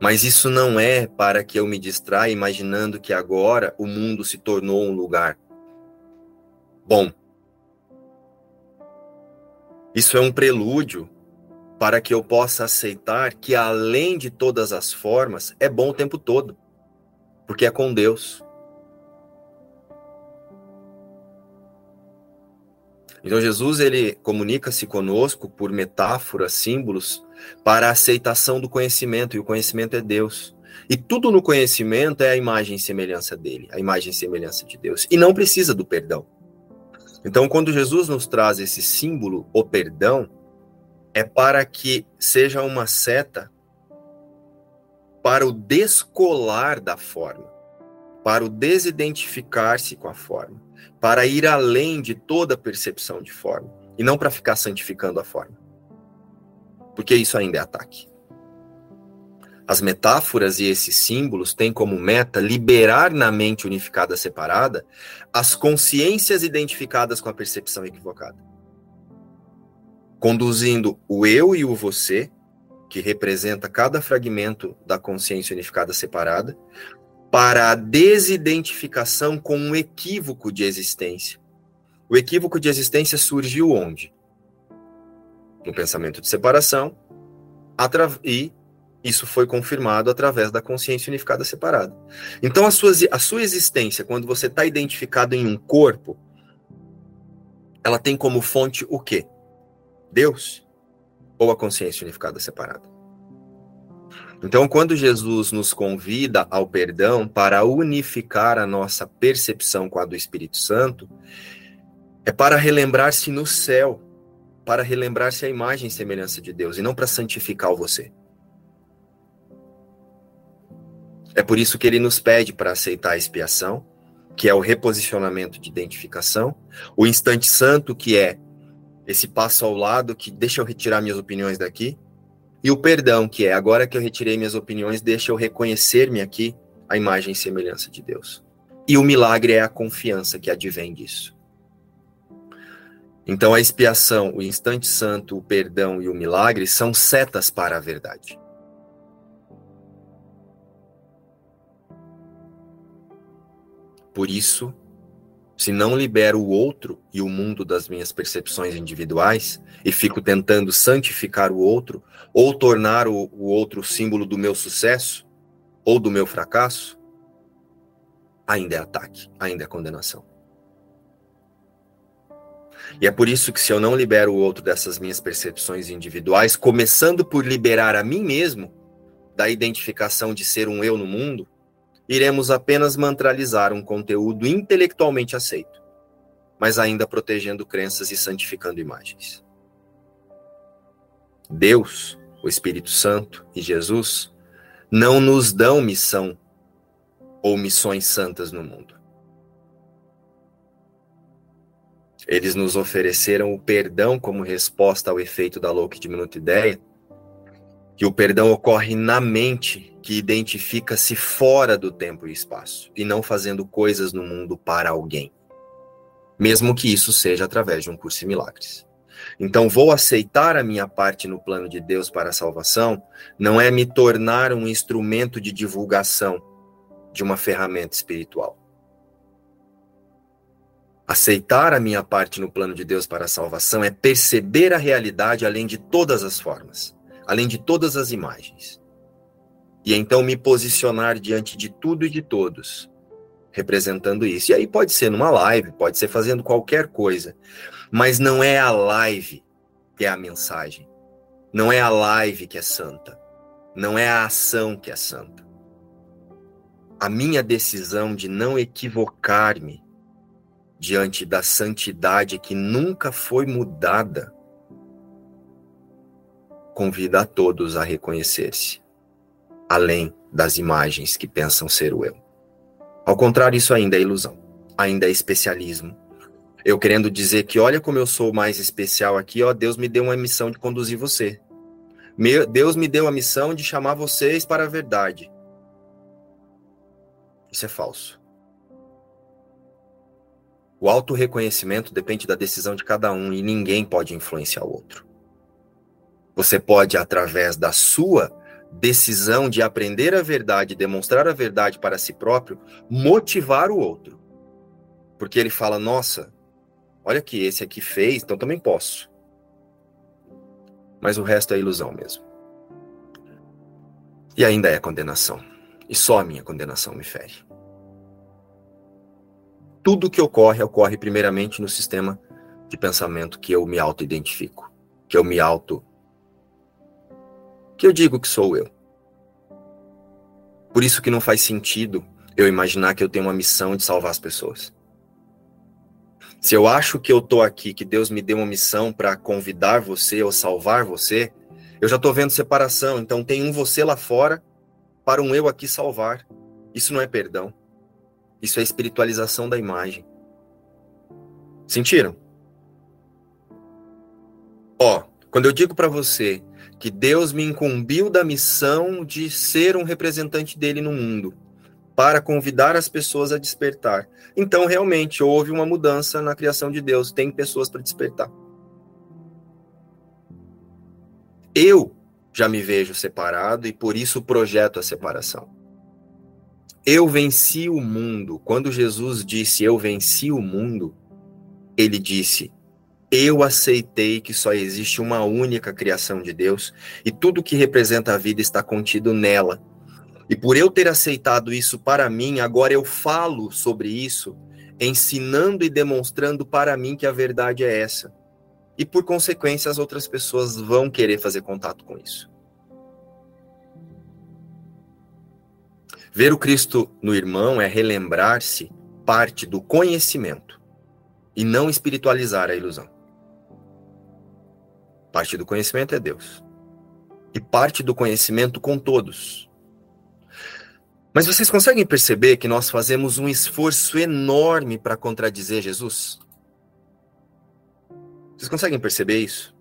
Mas isso não é para que eu me distraia imaginando que agora o mundo se tornou um lugar bom. Isso é um prelúdio para que eu possa aceitar que, além de todas as formas, é bom o tempo todo, porque é com Deus. Então Jesus ele comunica-se conosco por metáforas, símbolos, para a aceitação do conhecimento, e o conhecimento é Deus. E tudo no conhecimento é a imagem e semelhança dele, a imagem e semelhança de Deus. E não precisa do perdão. Então, quando Jesus nos traz esse símbolo, o perdão, é para que seja uma seta para o descolar da forma, para o desidentificar-se com a forma, para ir além de toda percepção de forma, e não para ficar santificando a forma. Porque isso ainda é ataque. As metáforas e esses símbolos têm como meta liberar na mente unificada separada as consciências identificadas com a percepção equivocada. Conduzindo o eu e o você, que representa cada fragmento da consciência unificada separada, para a desidentificação com um equívoco de existência. O equívoco de existência surgiu onde? No pensamento de separação e isso foi confirmado através da consciência unificada separada. Então, a sua, a sua existência, quando você está identificado em um corpo, ela tem como fonte o quê? Deus ou a consciência unificada separada? Então, quando Jesus nos convida ao perdão para unificar a nossa percepção com a do Espírito Santo, é para relembrar-se no céu, para relembrar-se a imagem e semelhança de Deus, e não para santificar você. É por isso que ele nos pede para aceitar a expiação, que é o reposicionamento de identificação, o instante santo, que é esse passo ao lado, que deixa eu retirar minhas opiniões daqui, e o perdão, que é agora que eu retirei minhas opiniões, deixa eu reconhecer-me aqui a imagem e semelhança de Deus. E o milagre é a confiança que advém disso. Então a expiação, o instante santo, o perdão e o milagre são setas para a verdade. Por isso, se não libero o outro e o mundo das minhas percepções individuais e fico tentando santificar o outro ou tornar o, o outro símbolo do meu sucesso ou do meu fracasso, ainda é ataque, ainda é condenação. E é por isso que se eu não libero o outro dessas minhas percepções individuais, começando por liberar a mim mesmo da identificação de ser um eu no mundo, iremos apenas mantralizar um conteúdo intelectualmente aceito, mas ainda protegendo crenças e santificando imagens. Deus, o Espírito Santo e Jesus não nos dão missão ou missões santas no mundo. Eles nos ofereceram o perdão como resposta ao efeito da louca diminuta ideia, que o perdão ocorre na mente que identifica-se fora do tempo e espaço e não fazendo coisas no mundo para alguém, mesmo que isso seja através de um curso de milagres. Então, vou aceitar a minha parte no plano de Deus para a salvação, não é me tornar um instrumento de divulgação de uma ferramenta espiritual. Aceitar a minha parte no plano de Deus para a salvação é perceber a realidade além de todas as formas, além de todas as imagens e então me posicionar diante de tudo e de todos, representando isso. E aí pode ser numa live, pode ser fazendo qualquer coisa, mas não é a live que é a mensagem. Não é a live que é santa. Não é a ação que é santa. A minha decisão de não equivocar-me diante da santidade que nunca foi mudada convida a todos a reconhecer-se além das imagens que pensam ser o eu. Ao contrário, isso ainda é ilusão, ainda é especialismo. Eu querendo dizer que, olha como eu sou mais especial aqui, ó, Deus me deu uma missão de conduzir você. Deus me deu a missão de chamar vocês para a verdade. Isso é falso. O auto-reconhecimento depende da decisão de cada um e ninguém pode influenciar o outro. Você pode, através da sua decisão de aprender a verdade, demonstrar a verdade para si próprio, motivar o outro. Porque ele fala: nossa, olha que esse aqui fez, então também posso. Mas o resto é ilusão mesmo. E ainda é condenação. E só a minha condenação me fere. Tudo que ocorre, ocorre primeiramente no sistema de pensamento que eu me auto-identifico, que eu me auto. Que eu digo que sou eu. Por isso que não faz sentido eu imaginar que eu tenho uma missão de salvar as pessoas. Se eu acho que eu tô aqui, que Deus me deu uma missão para convidar você ou salvar você, eu já tô vendo separação. Então tem um você lá fora para um eu aqui salvar. Isso não é perdão. Isso é espiritualização da imagem. Sentiram? Ó, quando eu digo para você que Deus me incumbiu da missão de ser um representante dele no mundo, para convidar as pessoas a despertar. Então, realmente, houve uma mudança na criação de Deus, tem pessoas para despertar. Eu já me vejo separado e por isso projeto a separação. Eu venci o mundo. Quando Jesus disse eu venci o mundo, ele disse eu aceitei que só existe uma única criação de Deus e tudo que representa a vida está contido nela. E por eu ter aceitado isso para mim, agora eu falo sobre isso, ensinando e demonstrando para mim que a verdade é essa. E por consequência, as outras pessoas vão querer fazer contato com isso. Ver o Cristo no irmão é relembrar-se parte do conhecimento e não espiritualizar a ilusão. Parte do conhecimento é Deus. E parte do conhecimento com todos. Mas vocês conseguem perceber que nós fazemos um esforço enorme para contradizer Jesus? Vocês conseguem perceber isso?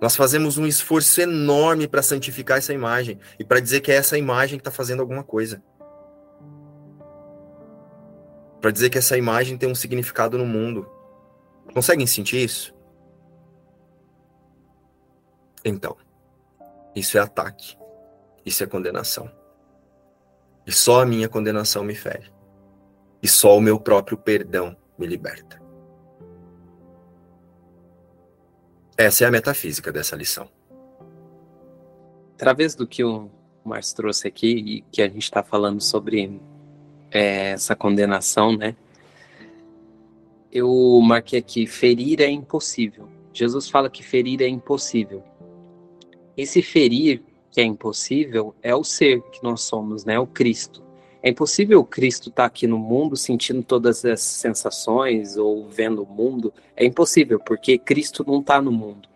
Nós fazemos um esforço enorme para santificar essa imagem e para dizer que é essa imagem que está fazendo alguma coisa. Para dizer que essa imagem tem um significado no mundo. Conseguem sentir isso? Então, isso é ataque. Isso é condenação. E só a minha condenação me fere. E só o meu próprio perdão me liberta. Essa é a metafísica dessa lição. Através do que o Márcio trouxe aqui, e que a gente está falando sobre é, essa condenação, né? Eu marquei aqui: ferir é impossível. Jesus fala que ferir é impossível. Esse ferir, que é impossível, é o ser que nós somos, né? O Cristo. É impossível o Cristo estar tá aqui no mundo sentindo todas as sensações ou vendo o mundo. É impossível, porque Cristo não está no mundo.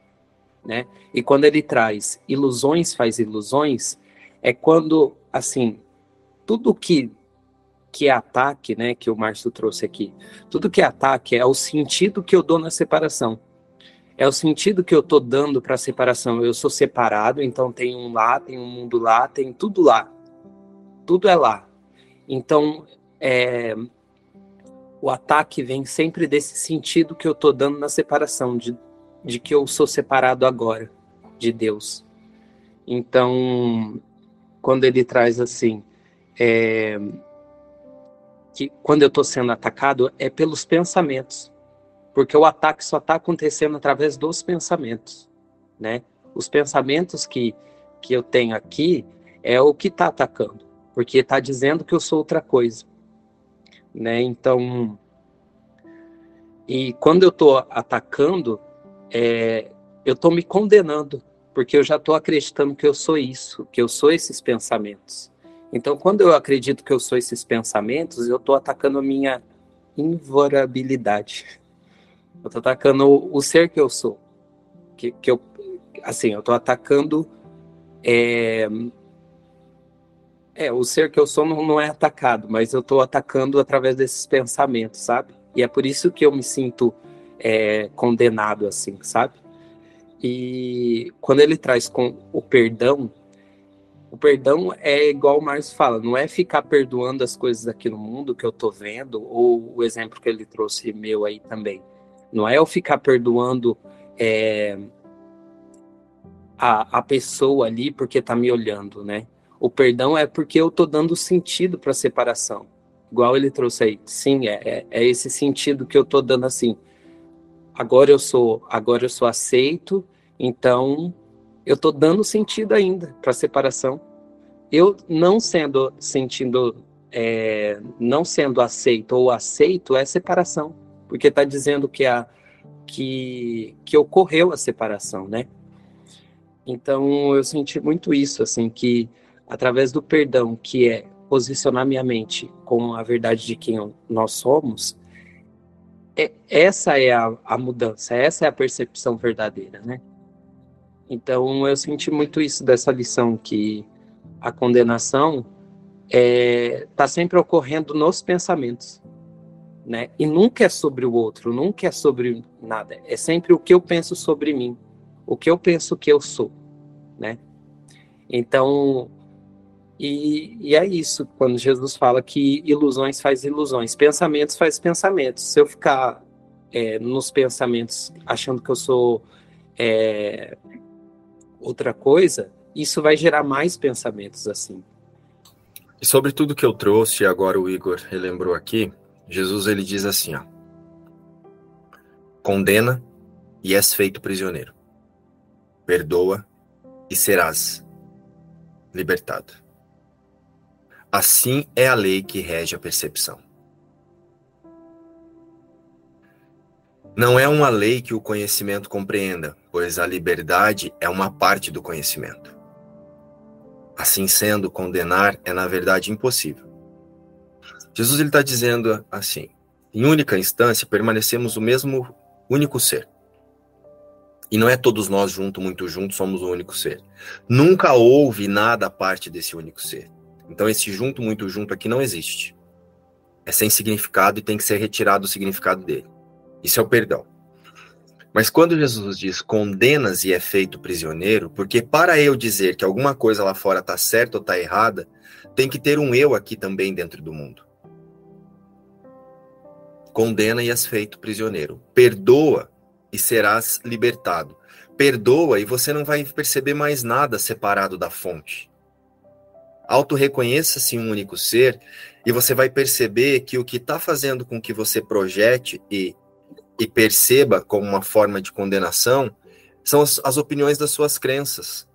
Né? E quando ele traz ilusões faz ilusões, é quando, assim, tudo que, que é ataque, né, que o Márcio trouxe aqui, tudo que é ataque é o sentido que eu dou na separação é o sentido que eu estou dando para a separação. Eu sou separado, então tem um lá, tem um mundo lá, tem tudo lá. Tudo é lá. Então, é, o ataque vem sempre desse sentido que eu estou dando na separação, de, de que eu sou separado agora de Deus. Então, quando ele traz assim, é, que quando eu estou sendo atacado é pelos pensamentos porque o ataque só está acontecendo através dos pensamentos, né? Os pensamentos que, que eu tenho aqui é o que está atacando, porque está dizendo que eu sou outra coisa, né? Então, e quando eu estou atacando, é, eu estou me condenando, porque eu já estou acreditando que eu sou isso, que eu sou esses pensamentos. Então, quando eu acredito que eu sou esses pensamentos, eu estou atacando a minha invulnerabilidade. Eu tô atacando o ser que eu sou. Que, que eu, assim, eu tô atacando. É, é, o ser que eu sou não, não é atacado, mas eu tô atacando através desses pensamentos, sabe? E é por isso que eu me sinto é, condenado, assim, sabe? E quando ele traz com o perdão, o perdão é igual o Marcos fala, não é ficar perdoando as coisas aqui no mundo que eu tô vendo, ou o exemplo que ele trouxe meu aí também. Não é eu ficar perdoando é, a, a pessoa ali porque tá me olhando, né? O perdão é porque eu tô dando sentido para a separação. Igual ele trouxe aí. Sim, é, é, é esse sentido que eu tô dando assim. Agora eu sou, agora eu sou aceito, então eu tô dando sentido ainda para a separação. Eu não sendo sentindo, é, não sendo aceito ou aceito é separação porque está dizendo que a, que, que ocorreu a separação, né? Então eu senti muito isso, assim, que através do perdão, que é posicionar minha mente com a verdade de quem nós somos, é, essa é a, a mudança, essa é a percepção verdadeira, né? Então eu senti muito isso dessa lição que a condenação está é, tá sempre ocorrendo nos pensamentos, né? E nunca é sobre o outro, nunca é sobre nada. É sempre o que eu penso sobre mim, o que eu penso que eu sou, né? Então, e, e é isso quando Jesus fala que ilusões faz ilusões, pensamentos faz pensamentos. Se eu ficar é, nos pensamentos achando que eu sou é, outra coisa, isso vai gerar mais pensamentos assim. E sobre tudo que eu trouxe, agora o Igor relembrou aqui, Jesus ele diz assim, ó, condena e és feito prisioneiro. Perdoa e serás libertado. Assim é a lei que rege a percepção. Não é uma lei que o conhecimento compreenda, pois a liberdade é uma parte do conhecimento. Assim sendo, condenar é na verdade impossível. Jesus está dizendo assim: em única instância permanecemos o mesmo único ser. E não é todos nós juntos, muito juntos, somos o único ser. Nunca houve nada a parte desse único ser. Então esse junto, muito junto aqui não existe. É sem significado e tem que ser retirado o significado dele. Isso é o perdão. Mas quando Jesus diz condenas e é feito prisioneiro, porque para eu dizer que alguma coisa lá fora está certa ou está errada, tem que ter um eu aqui também dentro do mundo. Condena e és feito prisioneiro. Perdoa e serás libertado. Perdoa e você não vai perceber mais nada separado da fonte. Auto-reconheça-se um único ser e você vai perceber que o que está fazendo com que você projete e, e perceba como uma forma de condenação são as, as opiniões das suas crenças.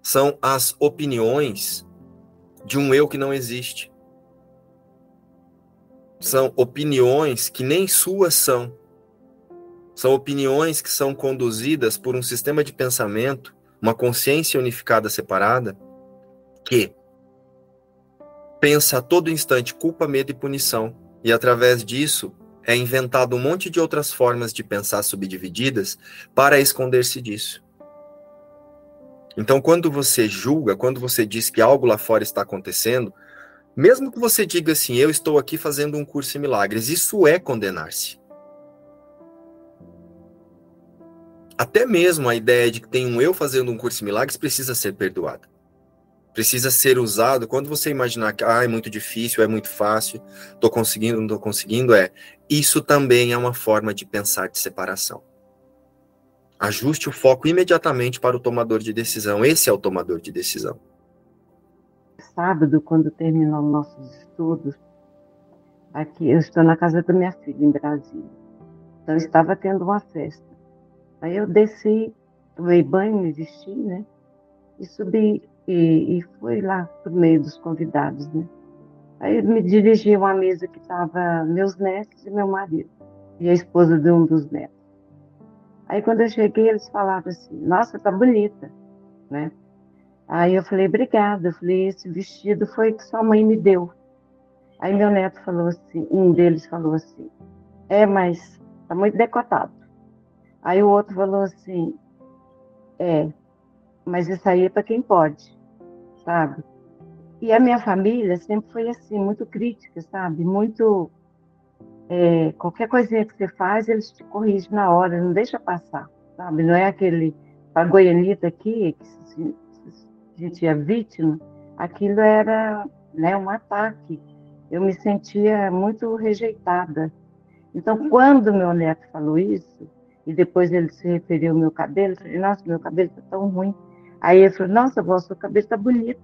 São as opiniões de um eu que não existe. São opiniões que nem suas são são opiniões que são conduzidas por um sistema de pensamento, uma consciência unificada separada, que pensa a todo instante culpa, medo e punição. E através disso é inventado um monte de outras formas de pensar subdivididas para esconder-se disso. Então, quando você julga, quando você diz que algo lá fora está acontecendo, mesmo que você diga assim, eu estou aqui fazendo um curso em milagres, isso é condenar-se. até mesmo a ideia de que tem um eu fazendo um curso de milagres precisa ser perdoada. Precisa ser usado quando você imaginar que ah, é muito difícil, é muito fácil, estou conseguindo, não estou conseguindo, é isso também é uma forma de pensar de separação. Ajuste o foco imediatamente para o tomador de decisão. Esse é o tomador de decisão. Sábado, quando terminou nossos estudos, aqui eu estou na casa da minha filha em Brasília. Então estava tendo uma festa. Aí eu desci, tomei banho, me vesti, né? E subi e, e fui lá o meio dos convidados, né? Aí me dirigi a uma mesa que estava meus netos e meu marido, e a esposa de um dos netos. Aí quando eu cheguei, eles falaram assim, nossa, tá bonita, né? Aí eu falei, obrigada. Eu falei, esse vestido foi que sua mãe me deu. Aí meu neto falou assim, um deles falou assim, é, mas tá muito decotado. Aí o outro falou assim: é, mas isso aí é para quem pode, sabe? E a minha família sempre foi assim, muito crítica, sabe? Muito. É, qualquer coisinha que você faz, eles te corrigem na hora, não deixa passar, sabe? Não é aquele. A goianita aqui, que se, gente é vítima, aquilo era né, um ataque. Eu me sentia muito rejeitada. Então, quando meu neto falou isso, e depois ele se referiu ao meu cabelo. Eu falei, nossa, meu cabelo está tão ruim. Aí ele falou, nossa, vó, seu cabelo está bonito.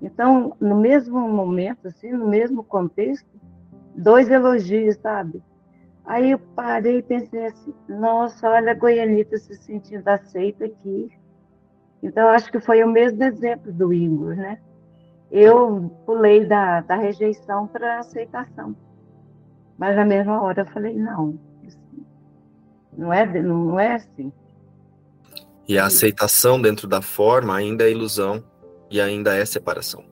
Então, no mesmo momento, assim, no mesmo contexto, dois elogios, sabe? Aí eu parei e pensei assim, nossa, olha a Goianita se sentindo aceita aqui. Então, acho que foi o mesmo exemplo do Igor, né? Eu pulei da, da rejeição para a aceitação. Mas na mesma hora eu falei, não, Não é, não é assim. E a aceitação dentro da forma ainda é ilusão e ainda é separação.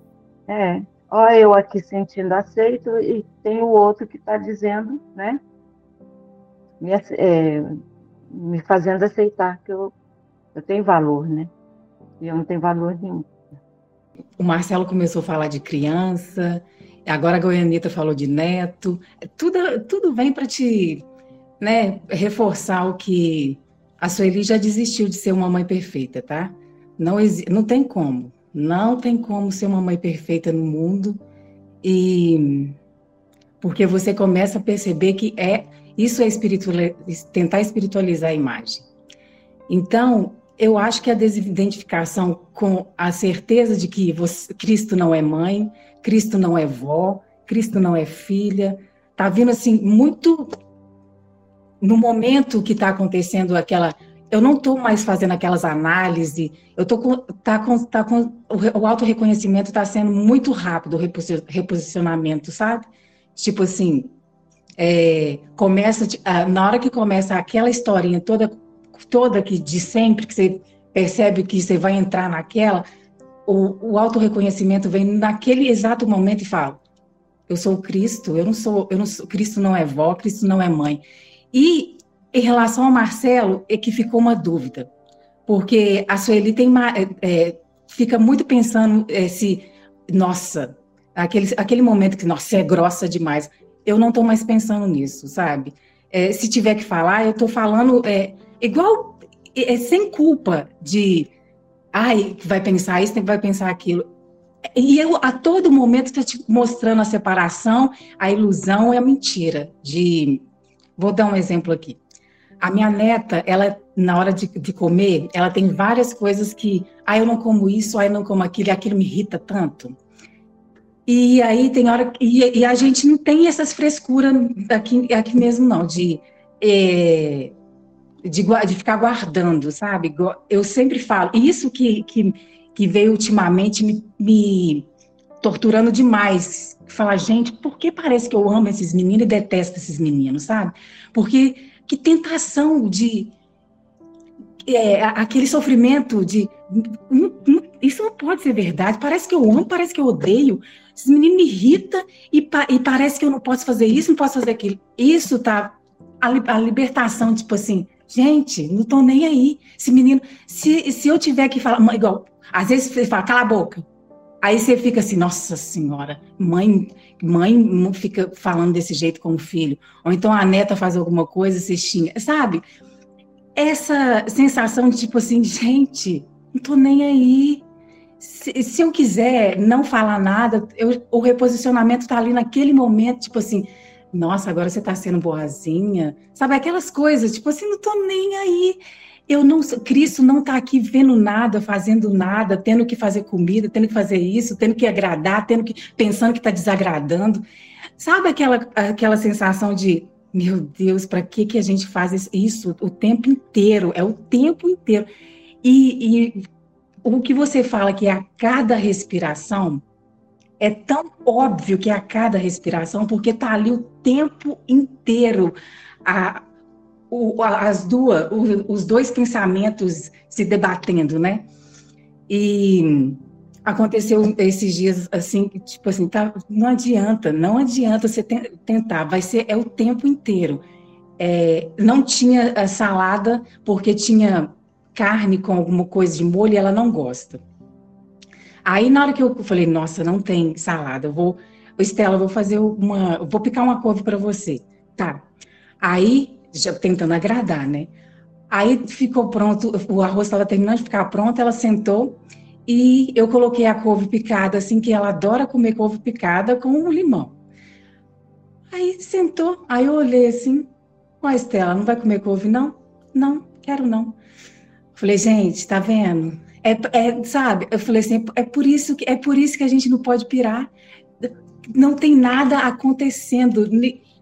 É. Olha eu aqui sentindo aceito e tem o outro que está dizendo, né? Me, é, me fazendo aceitar que eu, eu tenho valor, né? Eu não tenho valor nenhum. O Marcelo começou a falar de criança, agora a Goianita falou de neto. Tudo, tudo vem para te né, reforçar o que a Sueli já desistiu de ser uma mãe perfeita, tá? Não, não tem como. Não tem como ser uma mãe perfeita no mundo. E porque você começa a perceber que é isso é espiritual, tentar espiritualizar a imagem. Então, eu acho que a desidentificação com a certeza de que você, Cristo não é mãe, Cristo não é vó, Cristo não é filha, tá vindo assim muito no momento que está acontecendo aquela. Eu não estou mais fazendo aquelas análises, eu tô com, tá com, tá com o, auto-reconhecimento está sendo muito rápido, o reposicionamento, sabe? Tipo assim, é, começa, na hora que começa aquela historinha toda, toda que de sempre, que você percebe que você vai entrar naquela, o, o auto-reconhecimento vem naquele exato momento e fala, eu sou Cristo, eu não sou, eu não sou, Cristo não é vó, Cristo não é mãe. E em relação ao Marcelo, é que ficou uma dúvida, porque a Sueli tem é, é, fica muito pensando é, se, nossa, aquele, aquele momento que, nossa, é grossa demais. Eu não estou mais pensando nisso, sabe? É, se tiver que falar, eu estou falando é, igual, é, sem culpa de, ai, vai pensar isso, vai pensar aquilo. E eu, a todo momento, estou te mostrando a separação, a ilusão e a mentira de Vou dar um exemplo aqui. A minha neta, ela, na hora de, de comer, ela tem várias coisas que, ah, eu não como isso, ah, eu não como aquilo, e aquilo me irrita tanto. E aí tem hora e, e a gente não tem essas frescuras aqui, aqui mesmo não de, é, de, de ficar guardando, sabe? Eu sempre falo isso que, que, que veio ultimamente me, me torturando demais falar, gente, por que parece que eu amo esses meninos e detesto esses meninos, sabe? Porque que tentação de. É, aquele sofrimento de. Isso não pode ser verdade. Parece que eu amo, parece que eu odeio. Esses meninos me irritam e, e parece que eu não posso fazer isso, não posso fazer aquilo. Isso tá. A, a libertação, tipo assim, gente, não tô nem aí. Esse menino, se, se eu tiver que falar, igual, às vezes você fala, cala a boca. Aí você fica assim, nossa senhora, mãe, mãe fica falando desse jeito com o filho. Ou então a neta faz alguma coisa, você xinga, sabe? Essa sensação de tipo assim, gente, não tô nem aí. Se, se eu quiser não falar nada, eu, o reposicionamento tá ali naquele momento, tipo assim, nossa, agora você tá sendo boazinha. Sabe, aquelas coisas, tipo assim, não tô nem aí eu não Cristo não está aqui vendo nada, fazendo nada, tendo que fazer comida, tendo que fazer isso, tendo que agradar, tendo que pensando que está desagradando. Sabe aquela aquela sensação de meu Deus, para que que a gente faz isso o tempo inteiro? É o tempo inteiro. E, e o que você fala que é a cada respiração é tão óbvio que é a cada respiração, porque está ali o tempo inteiro. A, o, as duas, o, os dois pensamentos se debatendo, né? E aconteceu esses dias assim, tipo assim, tá, não adianta, não adianta você te, tentar, vai ser é o tempo inteiro. É, não tinha salada porque tinha carne com alguma coisa de molho e ela não gosta. Aí na hora que eu falei, nossa, não tem salada, eu vou, Estela, eu vou fazer uma, vou picar uma couve para você, tá? Aí já tentando agradar, né? Aí ficou pronto, o arroz estava terminando de ficar pronto, ela sentou e eu coloquei a couve picada, assim, que ela adora comer couve picada com um limão. Aí sentou, aí eu olhei assim, ó, Estela, não vai comer couve, não? Não, quero não. Falei, gente, tá vendo? É, é, sabe, eu falei assim, é por isso que é por isso que a gente não pode pirar. Não tem nada acontecendo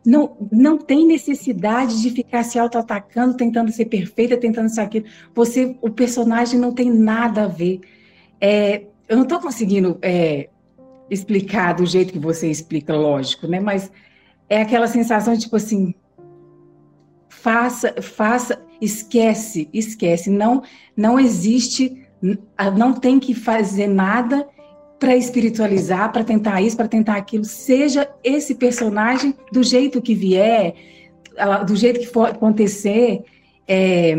não, não tem necessidade de ficar se auto-atacando, tentando ser perfeita, tentando ser aquilo. Você, o personagem não tem nada a ver. É, eu não estou conseguindo é, explicar do jeito que você explica, lógico, né? Mas é aquela sensação de tipo assim, faça, faça, esquece, esquece. Não, não existe, não tem que fazer nada para espiritualizar, para tentar isso, para tentar aquilo. Seja esse personagem do jeito que vier, do jeito que for acontecer. É...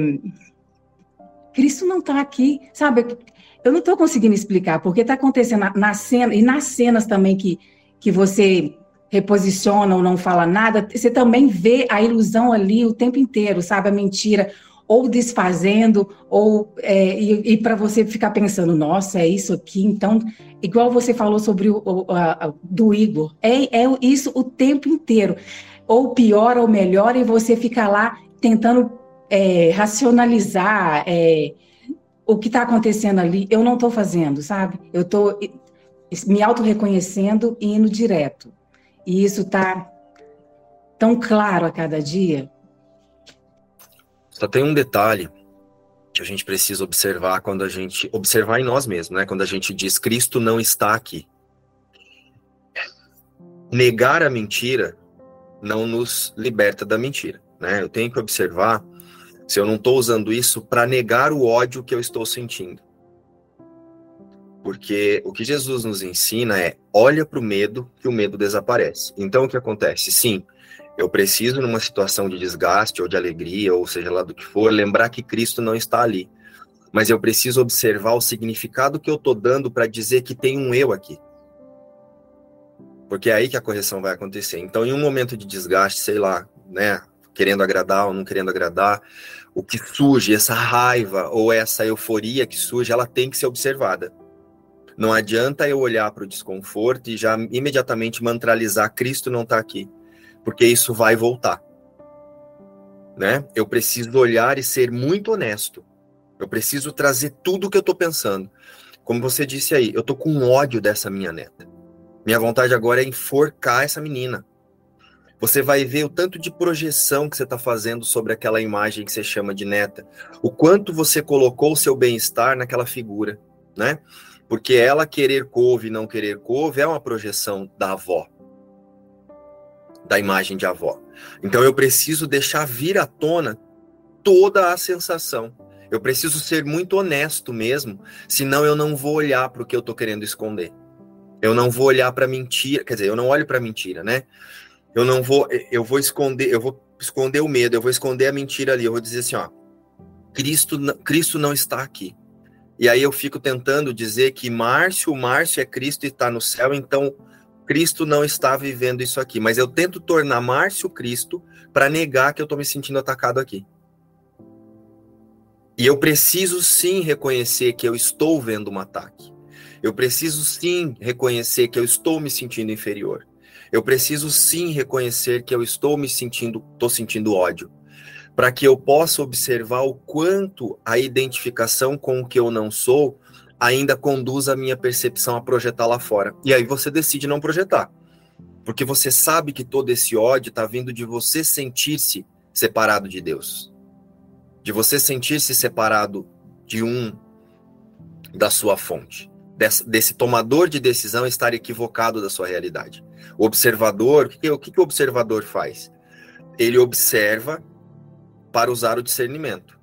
Cristo não está aqui, sabe? Eu não estou conseguindo explicar, porque está acontecendo na, na, cena, e nas cenas também que, que você reposiciona ou não fala nada, você também vê a ilusão ali o tempo inteiro, sabe? A mentira, ou desfazendo, ou é, e, e para você ficar pensando, nossa, é isso aqui, então, igual você falou sobre o, o a, do Igor, é, é isso o tempo inteiro, ou pior ou melhor, e você fica lá tentando é, racionalizar é, o que está acontecendo ali. Eu não estou fazendo, sabe? Eu estou me auto-reconhecendo e indo direto. E isso está tão claro a cada dia. Só tem um detalhe que a gente precisa observar quando a gente observar em nós mesmos, né? Quando a gente diz Cristo não está aqui. Negar a mentira não nos liberta da mentira, né? Eu tenho que observar se eu não estou usando isso para negar o ódio que eu estou sentindo. Porque o que Jesus nos ensina é: olha para o medo, que o medo desaparece. Então o que acontece? Sim, eu preciso, numa situação de desgaste ou de alegria, ou seja lá do que for, lembrar que Cristo não está ali. Mas eu preciso observar o significado que eu estou dando para dizer que tem um eu aqui. Porque é aí que a correção vai acontecer. Então, em um momento de desgaste, sei lá, né, querendo agradar ou não querendo agradar, o que surge, essa raiva ou essa euforia que surge, ela tem que ser observada. Não adianta eu olhar para o desconforto e já imediatamente mantralizar Cristo não está aqui, porque isso vai voltar. Né? Eu preciso olhar e ser muito honesto. Eu preciso trazer tudo o que eu estou pensando. Como você disse aí, eu estou com ódio dessa minha neta. Minha vontade agora é enforcar essa menina. Você vai ver o tanto de projeção que você está fazendo sobre aquela imagem que você chama de neta. O quanto você colocou o seu bem-estar naquela figura, né? Porque ela querer couve e não querer couve é uma projeção da avó, da imagem de avó. Então eu preciso deixar vir à tona toda a sensação. Eu preciso ser muito honesto mesmo, senão eu não vou olhar para o que eu estou querendo esconder. Eu não vou olhar para mentira, quer dizer, eu não olho para mentira, né? Eu não vou, eu vou esconder, eu vou esconder o medo, eu vou esconder a mentira ali, eu vou dizer assim, ó, Cristo, Cristo não está aqui. E aí eu fico tentando dizer que Márcio, Márcio é Cristo e está no céu, então Cristo não está vivendo isso aqui. Mas eu tento tornar Márcio Cristo para negar que eu estou me sentindo atacado aqui. E eu preciso sim reconhecer que eu estou vendo um ataque. Eu preciso sim reconhecer que eu estou me sentindo inferior. Eu preciso sim reconhecer que eu estou me sentindo, estou sentindo ódio, para que eu possa observar o quanto a identificação com o que eu não sou ainda conduz a minha percepção a projetar lá fora. E aí você decide não projetar, porque você sabe que todo esse ódio está vindo de você sentir-se separado de Deus, de você sentir-se separado de um da sua fonte, desse, desse tomador de decisão estar equivocado da sua realidade. O observador, o que, o que o observador faz? Ele observa para usar o discernimento.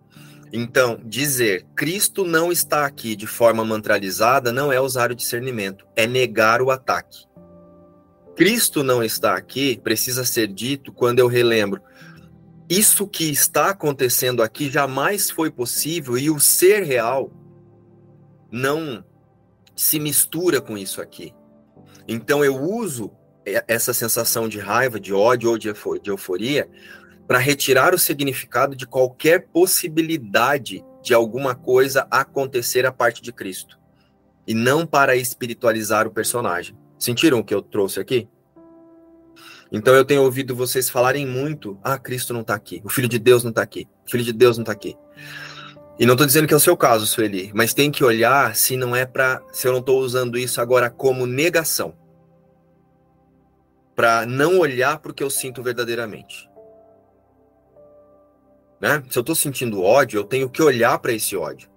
Então, dizer Cristo não está aqui de forma mantralizada não é usar o discernimento, é negar o ataque. Cristo não está aqui precisa ser dito quando eu relembro. Isso que está acontecendo aqui jamais foi possível e o ser real não se mistura com isso aqui. Então eu uso essa sensação de raiva, de ódio ou de euforia para retirar o significado de qualquer possibilidade de alguma coisa acontecer a parte de Cristo e não para espiritualizar o personagem. Sentiram o que eu trouxe aqui? Então eu tenho ouvido vocês falarem muito: ah, Cristo não está aqui, o Filho de Deus não está aqui, o Filho de Deus não está aqui. E não estou dizendo que é o seu caso, Sueli, mas tem que olhar se não é para, se eu não estou usando isso agora como negação para não olhar para o que eu sinto verdadeiramente. Né? Se eu estou sentindo ódio, eu tenho que olhar para esse ódio.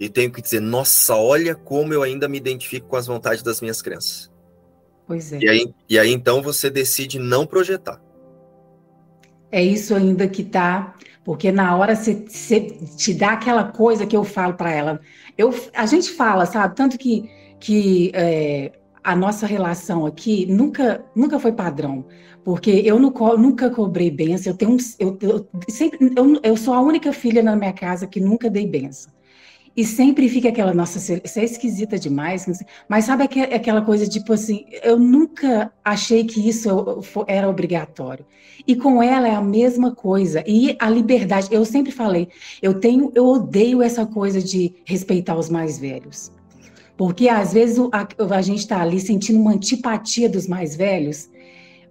E tenho que dizer, nossa, olha como eu ainda me identifico com as vontades das minhas crenças. Pois é. E aí, e aí então você decide não projetar. É isso ainda que tá, porque na hora você, te dá aquela coisa que eu falo para ela. Eu, a gente fala, sabe? Tanto que, que é, a nossa relação aqui nunca, nunca foi padrão, porque eu nunca cobrei benção. Eu tenho um, eu, eu, sempre, eu, eu sou a única filha na minha casa que nunca dei benção. E sempre fica aquela, nossa, você é esquisita demais. Mas sabe aquela coisa, tipo assim, eu nunca achei que isso era obrigatório. E com ela é a mesma coisa. E a liberdade, eu sempre falei, eu tenho, eu odeio essa coisa de respeitar os mais velhos. Porque às vezes a, a gente está ali sentindo uma antipatia dos mais velhos,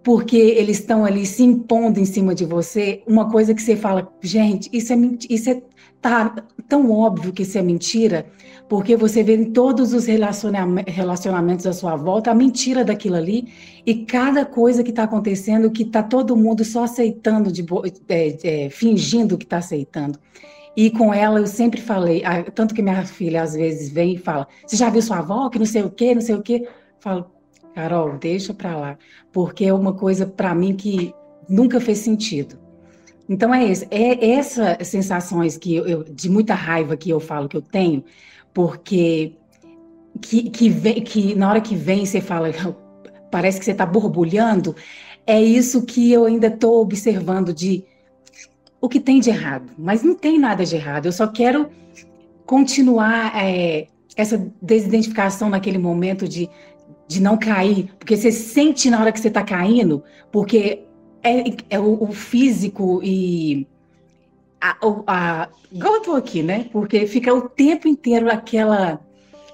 porque eles estão ali se impondo em cima de você, uma coisa que você fala, gente, isso é, isso é tá tão óbvio que isso é mentira, porque você vê em todos os relacionamentos à sua volta a mentira daquilo ali e cada coisa que está acontecendo que está todo mundo só aceitando, de, é, é, fingindo que está aceitando. E com ela eu sempre falei, tanto que minha filha às vezes vem e fala: Você já viu sua avó? Que não sei o quê, não sei o quê. falo, Carol, deixa para lá, porque é uma coisa para mim que nunca fez sentido. Então é isso, é essas sensações que eu, de muita raiva que eu falo que eu tenho, porque que, que, vem, que na hora que vem você fala, parece que você está borbulhando, é isso que eu ainda estou observando de o que tem de errado. Mas não tem nada de errado, eu só quero continuar é, essa desidentificação naquele momento de, de não cair, porque você sente na hora que você está caindo, porque é, é o, o, físico e a, a, igual eu tô aqui, né? Porque fica o tempo inteiro aquela,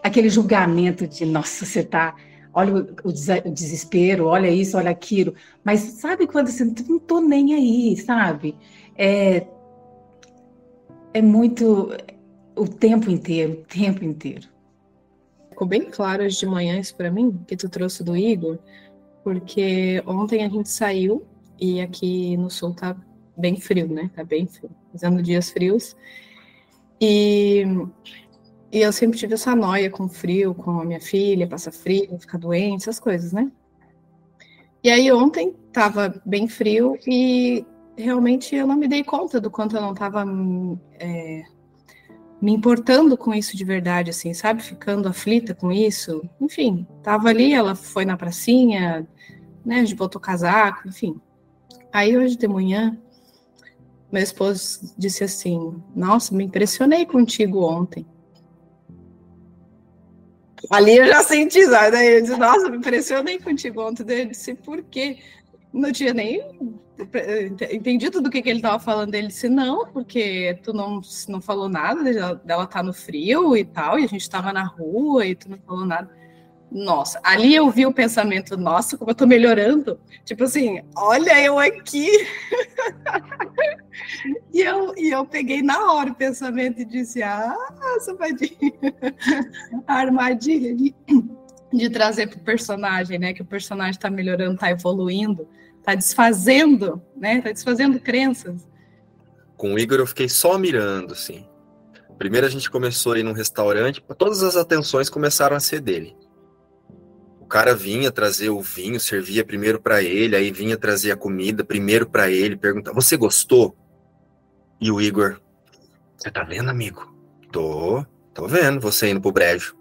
aquele julgamento de nossa, você tá. Olha o, o desespero, olha isso, olha aquilo. Mas sabe quando você não tô nem aí, sabe? É, é muito o tempo inteiro, o tempo inteiro. Ficou bem claro hoje de manhã isso para mim, que tu trouxe do Igor, porque ontem a gente saiu e aqui no sul tá bem frio, né? Tá bem frio, fazendo dias frios. E, e eu sempre tive essa noia com frio, com a minha filha, passa frio, ficar doente, essas coisas, né? E aí ontem tava bem frio e realmente eu não me dei conta do quanto eu não tava é, me importando com isso de verdade, assim, sabe? Ficando aflita com isso. Enfim, tava ali, ela foi na pracinha, né? A gente botou casaco, enfim, Aí hoje de manhã, meu esposo disse assim: Nossa, me impressionei contigo ontem. Ali eu já senti, sabe? Daí eu disse: Nossa, me impressionei contigo ontem. Daí eu disse: Por quê? Não tinha nem entendido do que, que ele estava falando. Ele disse: Não, porque tu não, não falou nada dela tá no frio e tal, e a gente estava na rua e tu não falou nada nossa, ali eu vi o pensamento, nossa, como eu tô melhorando. Tipo assim, olha eu aqui. [laughs] e, eu, e eu peguei na hora o pensamento e disse, ah, safadinha. a [laughs] armadilha de, de trazer pro personagem, né? Que o personagem tá melhorando, tá evoluindo, tá desfazendo, né? Tá desfazendo crenças. Com o Igor eu fiquei só mirando, assim. Primeiro a gente começou a ir num restaurante, todas as atenções começaram a ser dele cara vinha trazer o vinho, servia primeiro para ele, aí vinha trazer a comida primeiro para ele, perguntava: "Você gostou?" E o Igor: "Você tá vendo, amigo? Tô, tô vendo você indo pro brejo.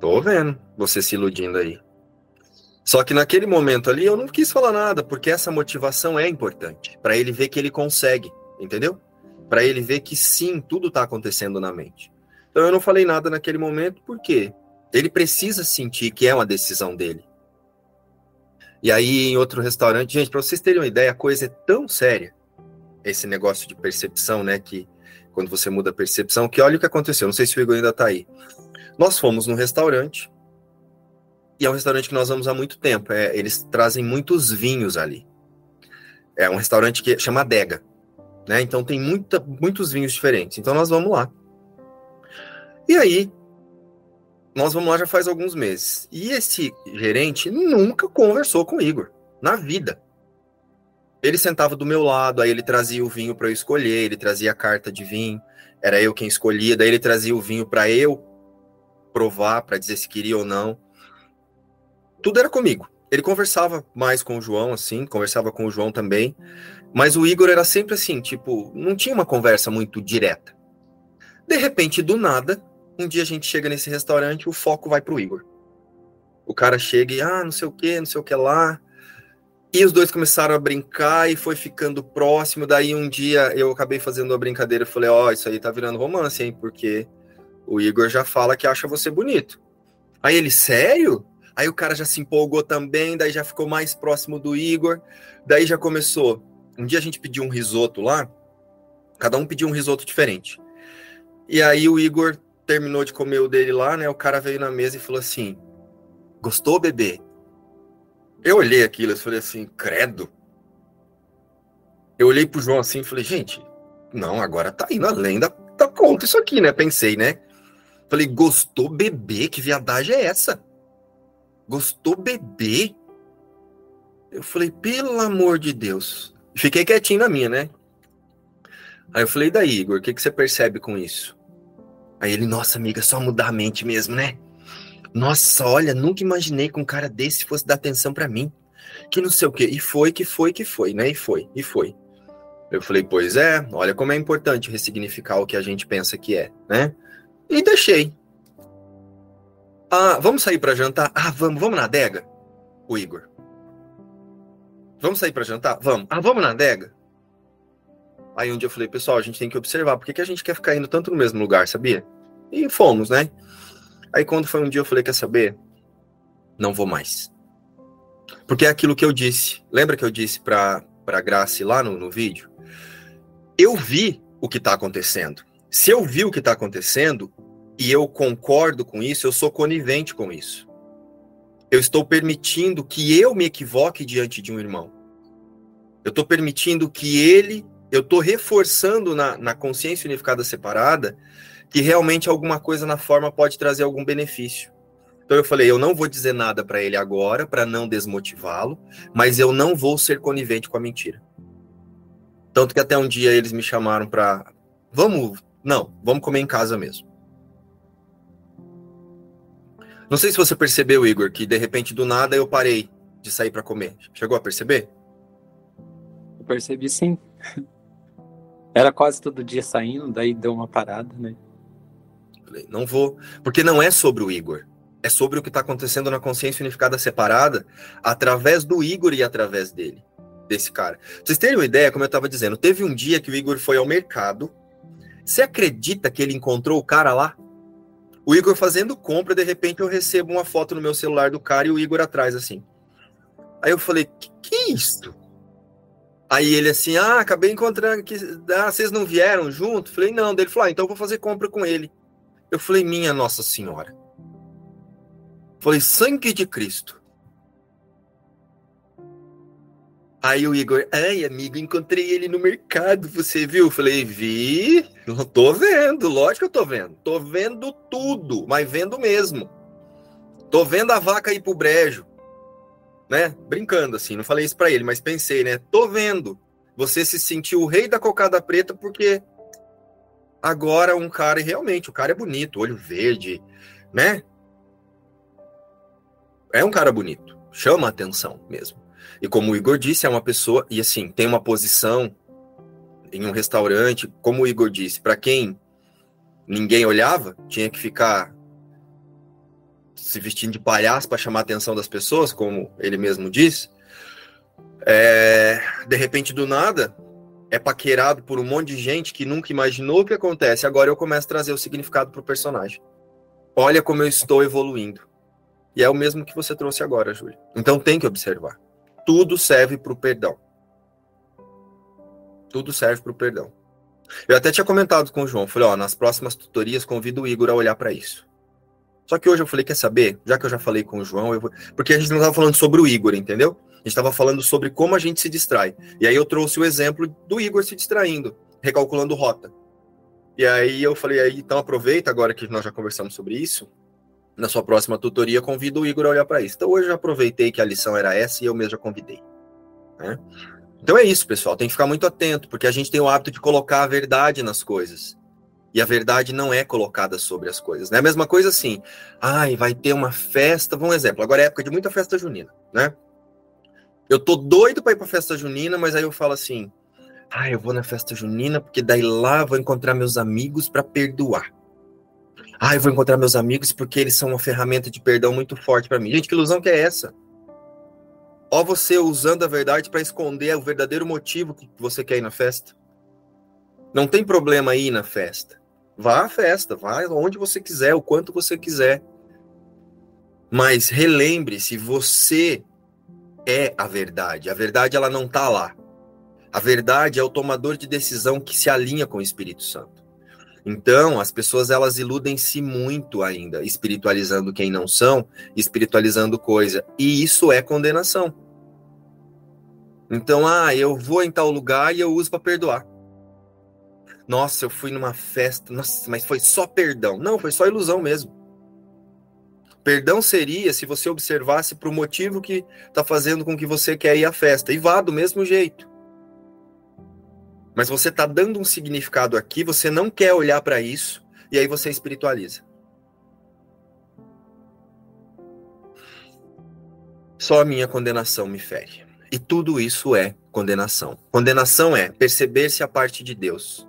Tô vendo você se iludindo aí." Só que naquele momento ali eu não quis falar nada, porque essa motivação é importante, para ele ver que ele consegue, entendeu? Para ele ver que sim, tudo tá acontecendo na mente. Então eu não falei nada naquele momento, por quê? Ele precisa sentir que é uma decisão dele. E aí, em outro restaurante, gente, para vocês terem uma ideia, a coisa é tão séria, esse negócio de percepção, né? Que quando você muda a percepção, que olha o que aconteceu. Não sei se o Igor ainda está aí. Nós fomos num restaurante, e é um restaurante que nós vamos há muito tempo. É, eles trazem muitos vinhos ali. É um restaurante que chama Dega, né? Então tem muita, muitos vinhos diferentes. Então nós vamos lá. E aí, nós vamos lá já faz alguns meses. E esse gerente nunca conversou com o Igor, na vida. Ele sentava do meu lado, aí ele trazia o vinho para eu escolher, ele trazia a carta de vinho, era eu quem escolhia, daí ele trazia o vinho para eu provar, para dizer se queria ou não. Tudo era comigo. ele conversava mais com o João, assim, conversava com o João também, mas o Igor era sempre assim, tipo, não tinha uma conversa muito direta. De repente, do nada, um dia a gente chega nesse restaurante, o foco vai pro Igor. O cara chega e, ah, não sei o que, não sei o que lá. E os dois começaram a brincar e foi ficando próximo. Daí um dia eu acabei fazendo uma brincadeira e falei: Ó, oh, isso aí tá virando romance, hein? Porque o Igor já fala que acha você bonito. Aí ele, sério? Aí o cara já se empolgou também, daí já ficou mais próximo do Igor. Daí já começou. Um dia a gente pediu um risoto lá, cada um pediu um risoto diferente. E aí o Igor terminou de comer o dele lá, né? O cara veio na mesa e falou assim: Gostou, bebê? Eu olhei aquilo e falei assim: Credo. Eu olhei pro João assim e falei: Gente, não, agora tá indo além da, da conta isso aqui, né? Pensei, né? Falei: Gostou, bebê? Que viadagem é essa? Gostou, bebê? Eu falei: Pelo amor de Deus. Fiquei quietinho na minha, né? Aí eu falei: Daí, Igor, o que, que você percebe com isso? Aí ele, nossa, amiga, só mudar a mente mesmo, né? Nossa, olha, nunca imaginei que um cara desse fosse dar atenção para mim. Que não sei o quê. E foi, que foi, que foi, né? E foi, e foi. Eu falei, pois é, olha como é importante ressignificar o que a gente pensa que é, né? E deixei. Ah, vamos sair para jantar? Ah, vamos, vamos na adega? O Igor. Vamos sair para jantar? Vamos. Ah, vamos na adega? Aí um dia eu falei, pessoal, a gente tem que observar, por que, a gente quer ficar indo tanto no mesmo lugar, sabia? E fomos, né? Aí quando foi um dia eu falei, quer saber? Não vou mais. Porque é aquilo que eu disse. Lembra que eu disse pra, pra Grace lá no, no vídeo? Eu vi o que está acontecendo. Se eu vi o que está acontecendo e eu concordo com isso, eu sou conivente com isso. Eu estou permitindo que eu me equivoque diante de um irmão. Eu estou permitindo que ele eu estou reforçando na, na consciência unificada separada que realmente alguma coisa na forma pode trazer algum benefício. Então eu falei, eu não vou dizer nada para ele agora, para não desmotivá-lo, mas eu não vou ser conivente com a mentira. Tanto que até um dia eles me chamaram para, vamos, não, vamos comer em casa mesmo. Não sei se você percebeu, Igor, que de repente do nada eu parei de sair para comer. Chegou a perceber? Eu percebi sim. Era quase todo dia saindo, daí deu uma parada, né? Falei, não vou. Porque não é sobre o Igor. É sobre o que está acontecendo na consciência unificada separada através do Igor e através dele, desse cara. Pra vocês terem uma ideia, como eu estava dizendo, teve um dia que o Igor foi ao mercado. Você acredita que ele encontrou o cara lá? O Igor fazendo compra, de repente eu recebo uma foto no meu celular do cara e o Igor atrás, assim. Aí eu falei, que, que é isso? Aí ele assim, ah, acabei encontrando que ah, vocês não vieram junto? Falei, não. Ele falou, ah, então vou fazer compra com ele. Eu falei, minha Nossa Senhora. Falei, sangue de Cristo. Aí o Igor, ai, amigo, encontrei ele no mercado, você viu? Falei, vi, tô vendo, lógico que eu tô vendo. Tô vendo tudo, mas vendo mesmo. Tô vendo a vaca ir pro brejo né? Brincando assim, não falei isso para ele, mas pensei, né? Tô vendo. Você se sentiu o rei da cocada preta porque agora um cara, realmente, o cara é bonito, olho verde, né? É um cara bonito, chama a atenção mesmo. E como o Igor disse, é uma pessoa, e assim, tem uma posição em um restaurante, como o Igor disse, para quem ninguém olhava, tinha que ficar se vestindo de palhaço para chamar a atenção das pessoas, como ele mesmo diz, é, de repente do nada é paquerado por um monte de gente que nunca imaginou o que acontece. Agora eu começo a trazer o significado para o personagem. Olha como eu estou evoluindo. E é o mesmo que você trouxe agora, Júlia. Então tem que observar. Tudo serve para o perdão. Tudo serve para o perdão. Eu até tinha comentado com o João, falei, ó, nas próximas tutorias convido o Igor a olhar para isso. Só que hoje eu falei, quer saber? Já que eu já falei com o João, vou... porque a gente não estava falando sobre o Igor, entendeu? A gente estava falando sobre como a gente se distrai. E aí eu trouxe o exemplo do Igor se distraindo, recalculando rota. E aí eu falei, aí, então aproveita agora que nós já conversamos sobre isso. Na sua próxima tutoria, convido o Igor a olhar para isso. Então hoje eu aproveitei que a lição era essa e eu mesmo já convidei. Né? Então é isso, pessoal. Tem que ficar muito atento, porque a gente tem o hábito de colocar a verdade nas coisas. E a verdade não é colocada sobre as coisas. Né? A mesma coisa assim, ai, vai ter uma festa, vamos um exemplo, agora é época de muita festa junina, né? Eu tô doido para ir pra festa junina, mas aí eu falo assim, ah, eu vou na festa junina porque daí lá vou encontrar meus amigos para perdoar. Ah, eu vou encontrar meus amigos porque eles são uma ferramenta de perdão muito forte para mim. Gente, que ilusão que é essa? Ó, você usando a verdade para esconder o verdadeiro motivo que você quer ir na festa. Não tem problema ir na festa. Vá à festa, vá onde você quiser, o quanto você quiser. Mas relembre-se, você é a verdade. A verdade ela não está lá. A verdade é o tomador de decisão que se alinha com o Espírito Santo. Então, as pessoas elas iludem-se muito ainda, espiritualizando quem não são, espiritualizando coisa, e isso é condenação. Então, ah, eu vou em tal lugar e eu uso para perdoar. Nossa, eu fui numa festa, nossa, mas foi só perdão. Não, foi só ilusão mesmo. Perdão seria se você observasse para o motivo que está fazendo com que você quer ir à festa e vá do mesmo jeito. Mas você está dando um significado aqui, você não quer olhar para isso e aí você espiritualiza. Só a minha condenação me fere. E tudo isso é condenação. Condenação é perceber-se a parte de Deus.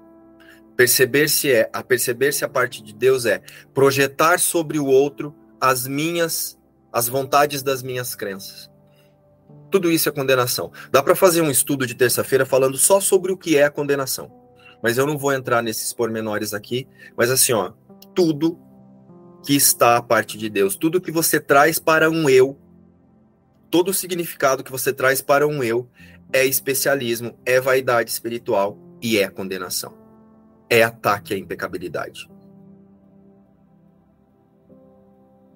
Perceber-se é a perceber-se a parte de Deus é projetar sobre o outro as minhas as vontades das minhas crenças. Tudo isso é condenação. Dá para fazer um estudo de terça-feira falando só sobre o que é a condenação. Mas eu não vou entrar nesses pormenores aqui, mas assim, ó, tudo que está a parte de Deus, tudo que você traz para um eu, todo o significado que você traz para um eu é especialismo, é vaidade espiritual e é condenação. É ataque à impecabilidade.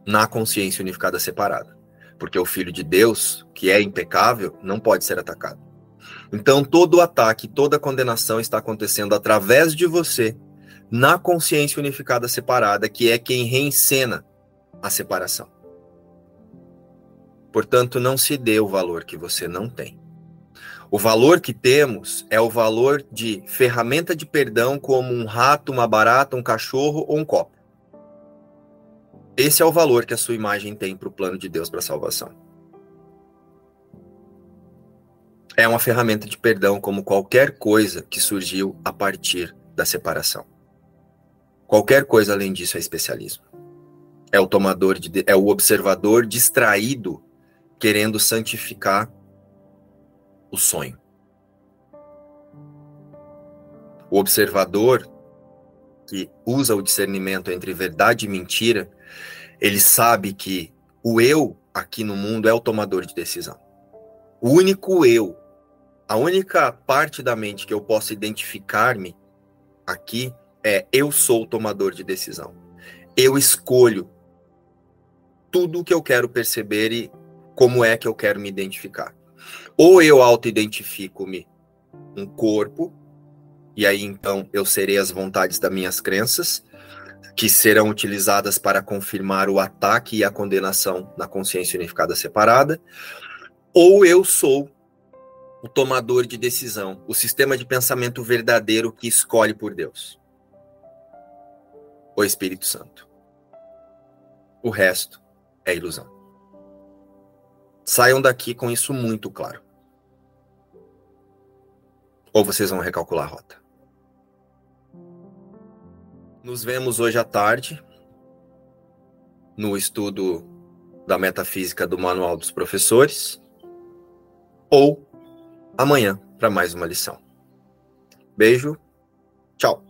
na consciência unificada separada. Porque o Filho de Deus, que é impecável, não pode ser atacado. Então, todo ataque, toda condenação está acontecendo através de você, na consciência unificada separada, que é quem reencena a separação. Portanto, não se dê o valor que você não tem. O valor que temos é o valor de ferramenta de perdão, como um rato, uma barata, um cachorro ou um copo. Esse é o valor que a sua imagem tem para o plano de Deus para a salvação. É uma ferramenta de perdão como qualquer coisa que surgiu a partir da separação. Qualquer coisa além disso é especialismo. É o tomador de, é o observador distraído querendo santificar o sonho. O observador que usa o discernimento entre verdade e mentira ele sabe que o eu aqui no mundo é o tomador de decisão. O único eu, a única parte da mente que eu posso identificar-me aqui é eu sou o tomador de decisão. Eu escolho tudo o que eu quero perceber e como é que eu quero me identificar. Ou eu auto-identifico-me um corpo, e aí então eu serei as vontades das minhas crenças, que serão utilizadas para confirmar o ataque e a condenação na consciência unificada separada, ou eu sou o tomador de decisão, o sistema de pensamento verdadeiro que escolhe por Deus. O Espírito Santo. O resto é ilusão. Saiam daqui com isso muito claro. Ou vocês vão recalcular a rota. Nos vemos hoje à tarde no estudo da metafísica do Manual dos Professores ou amanhã para mais uma lição. Beijo, tchau.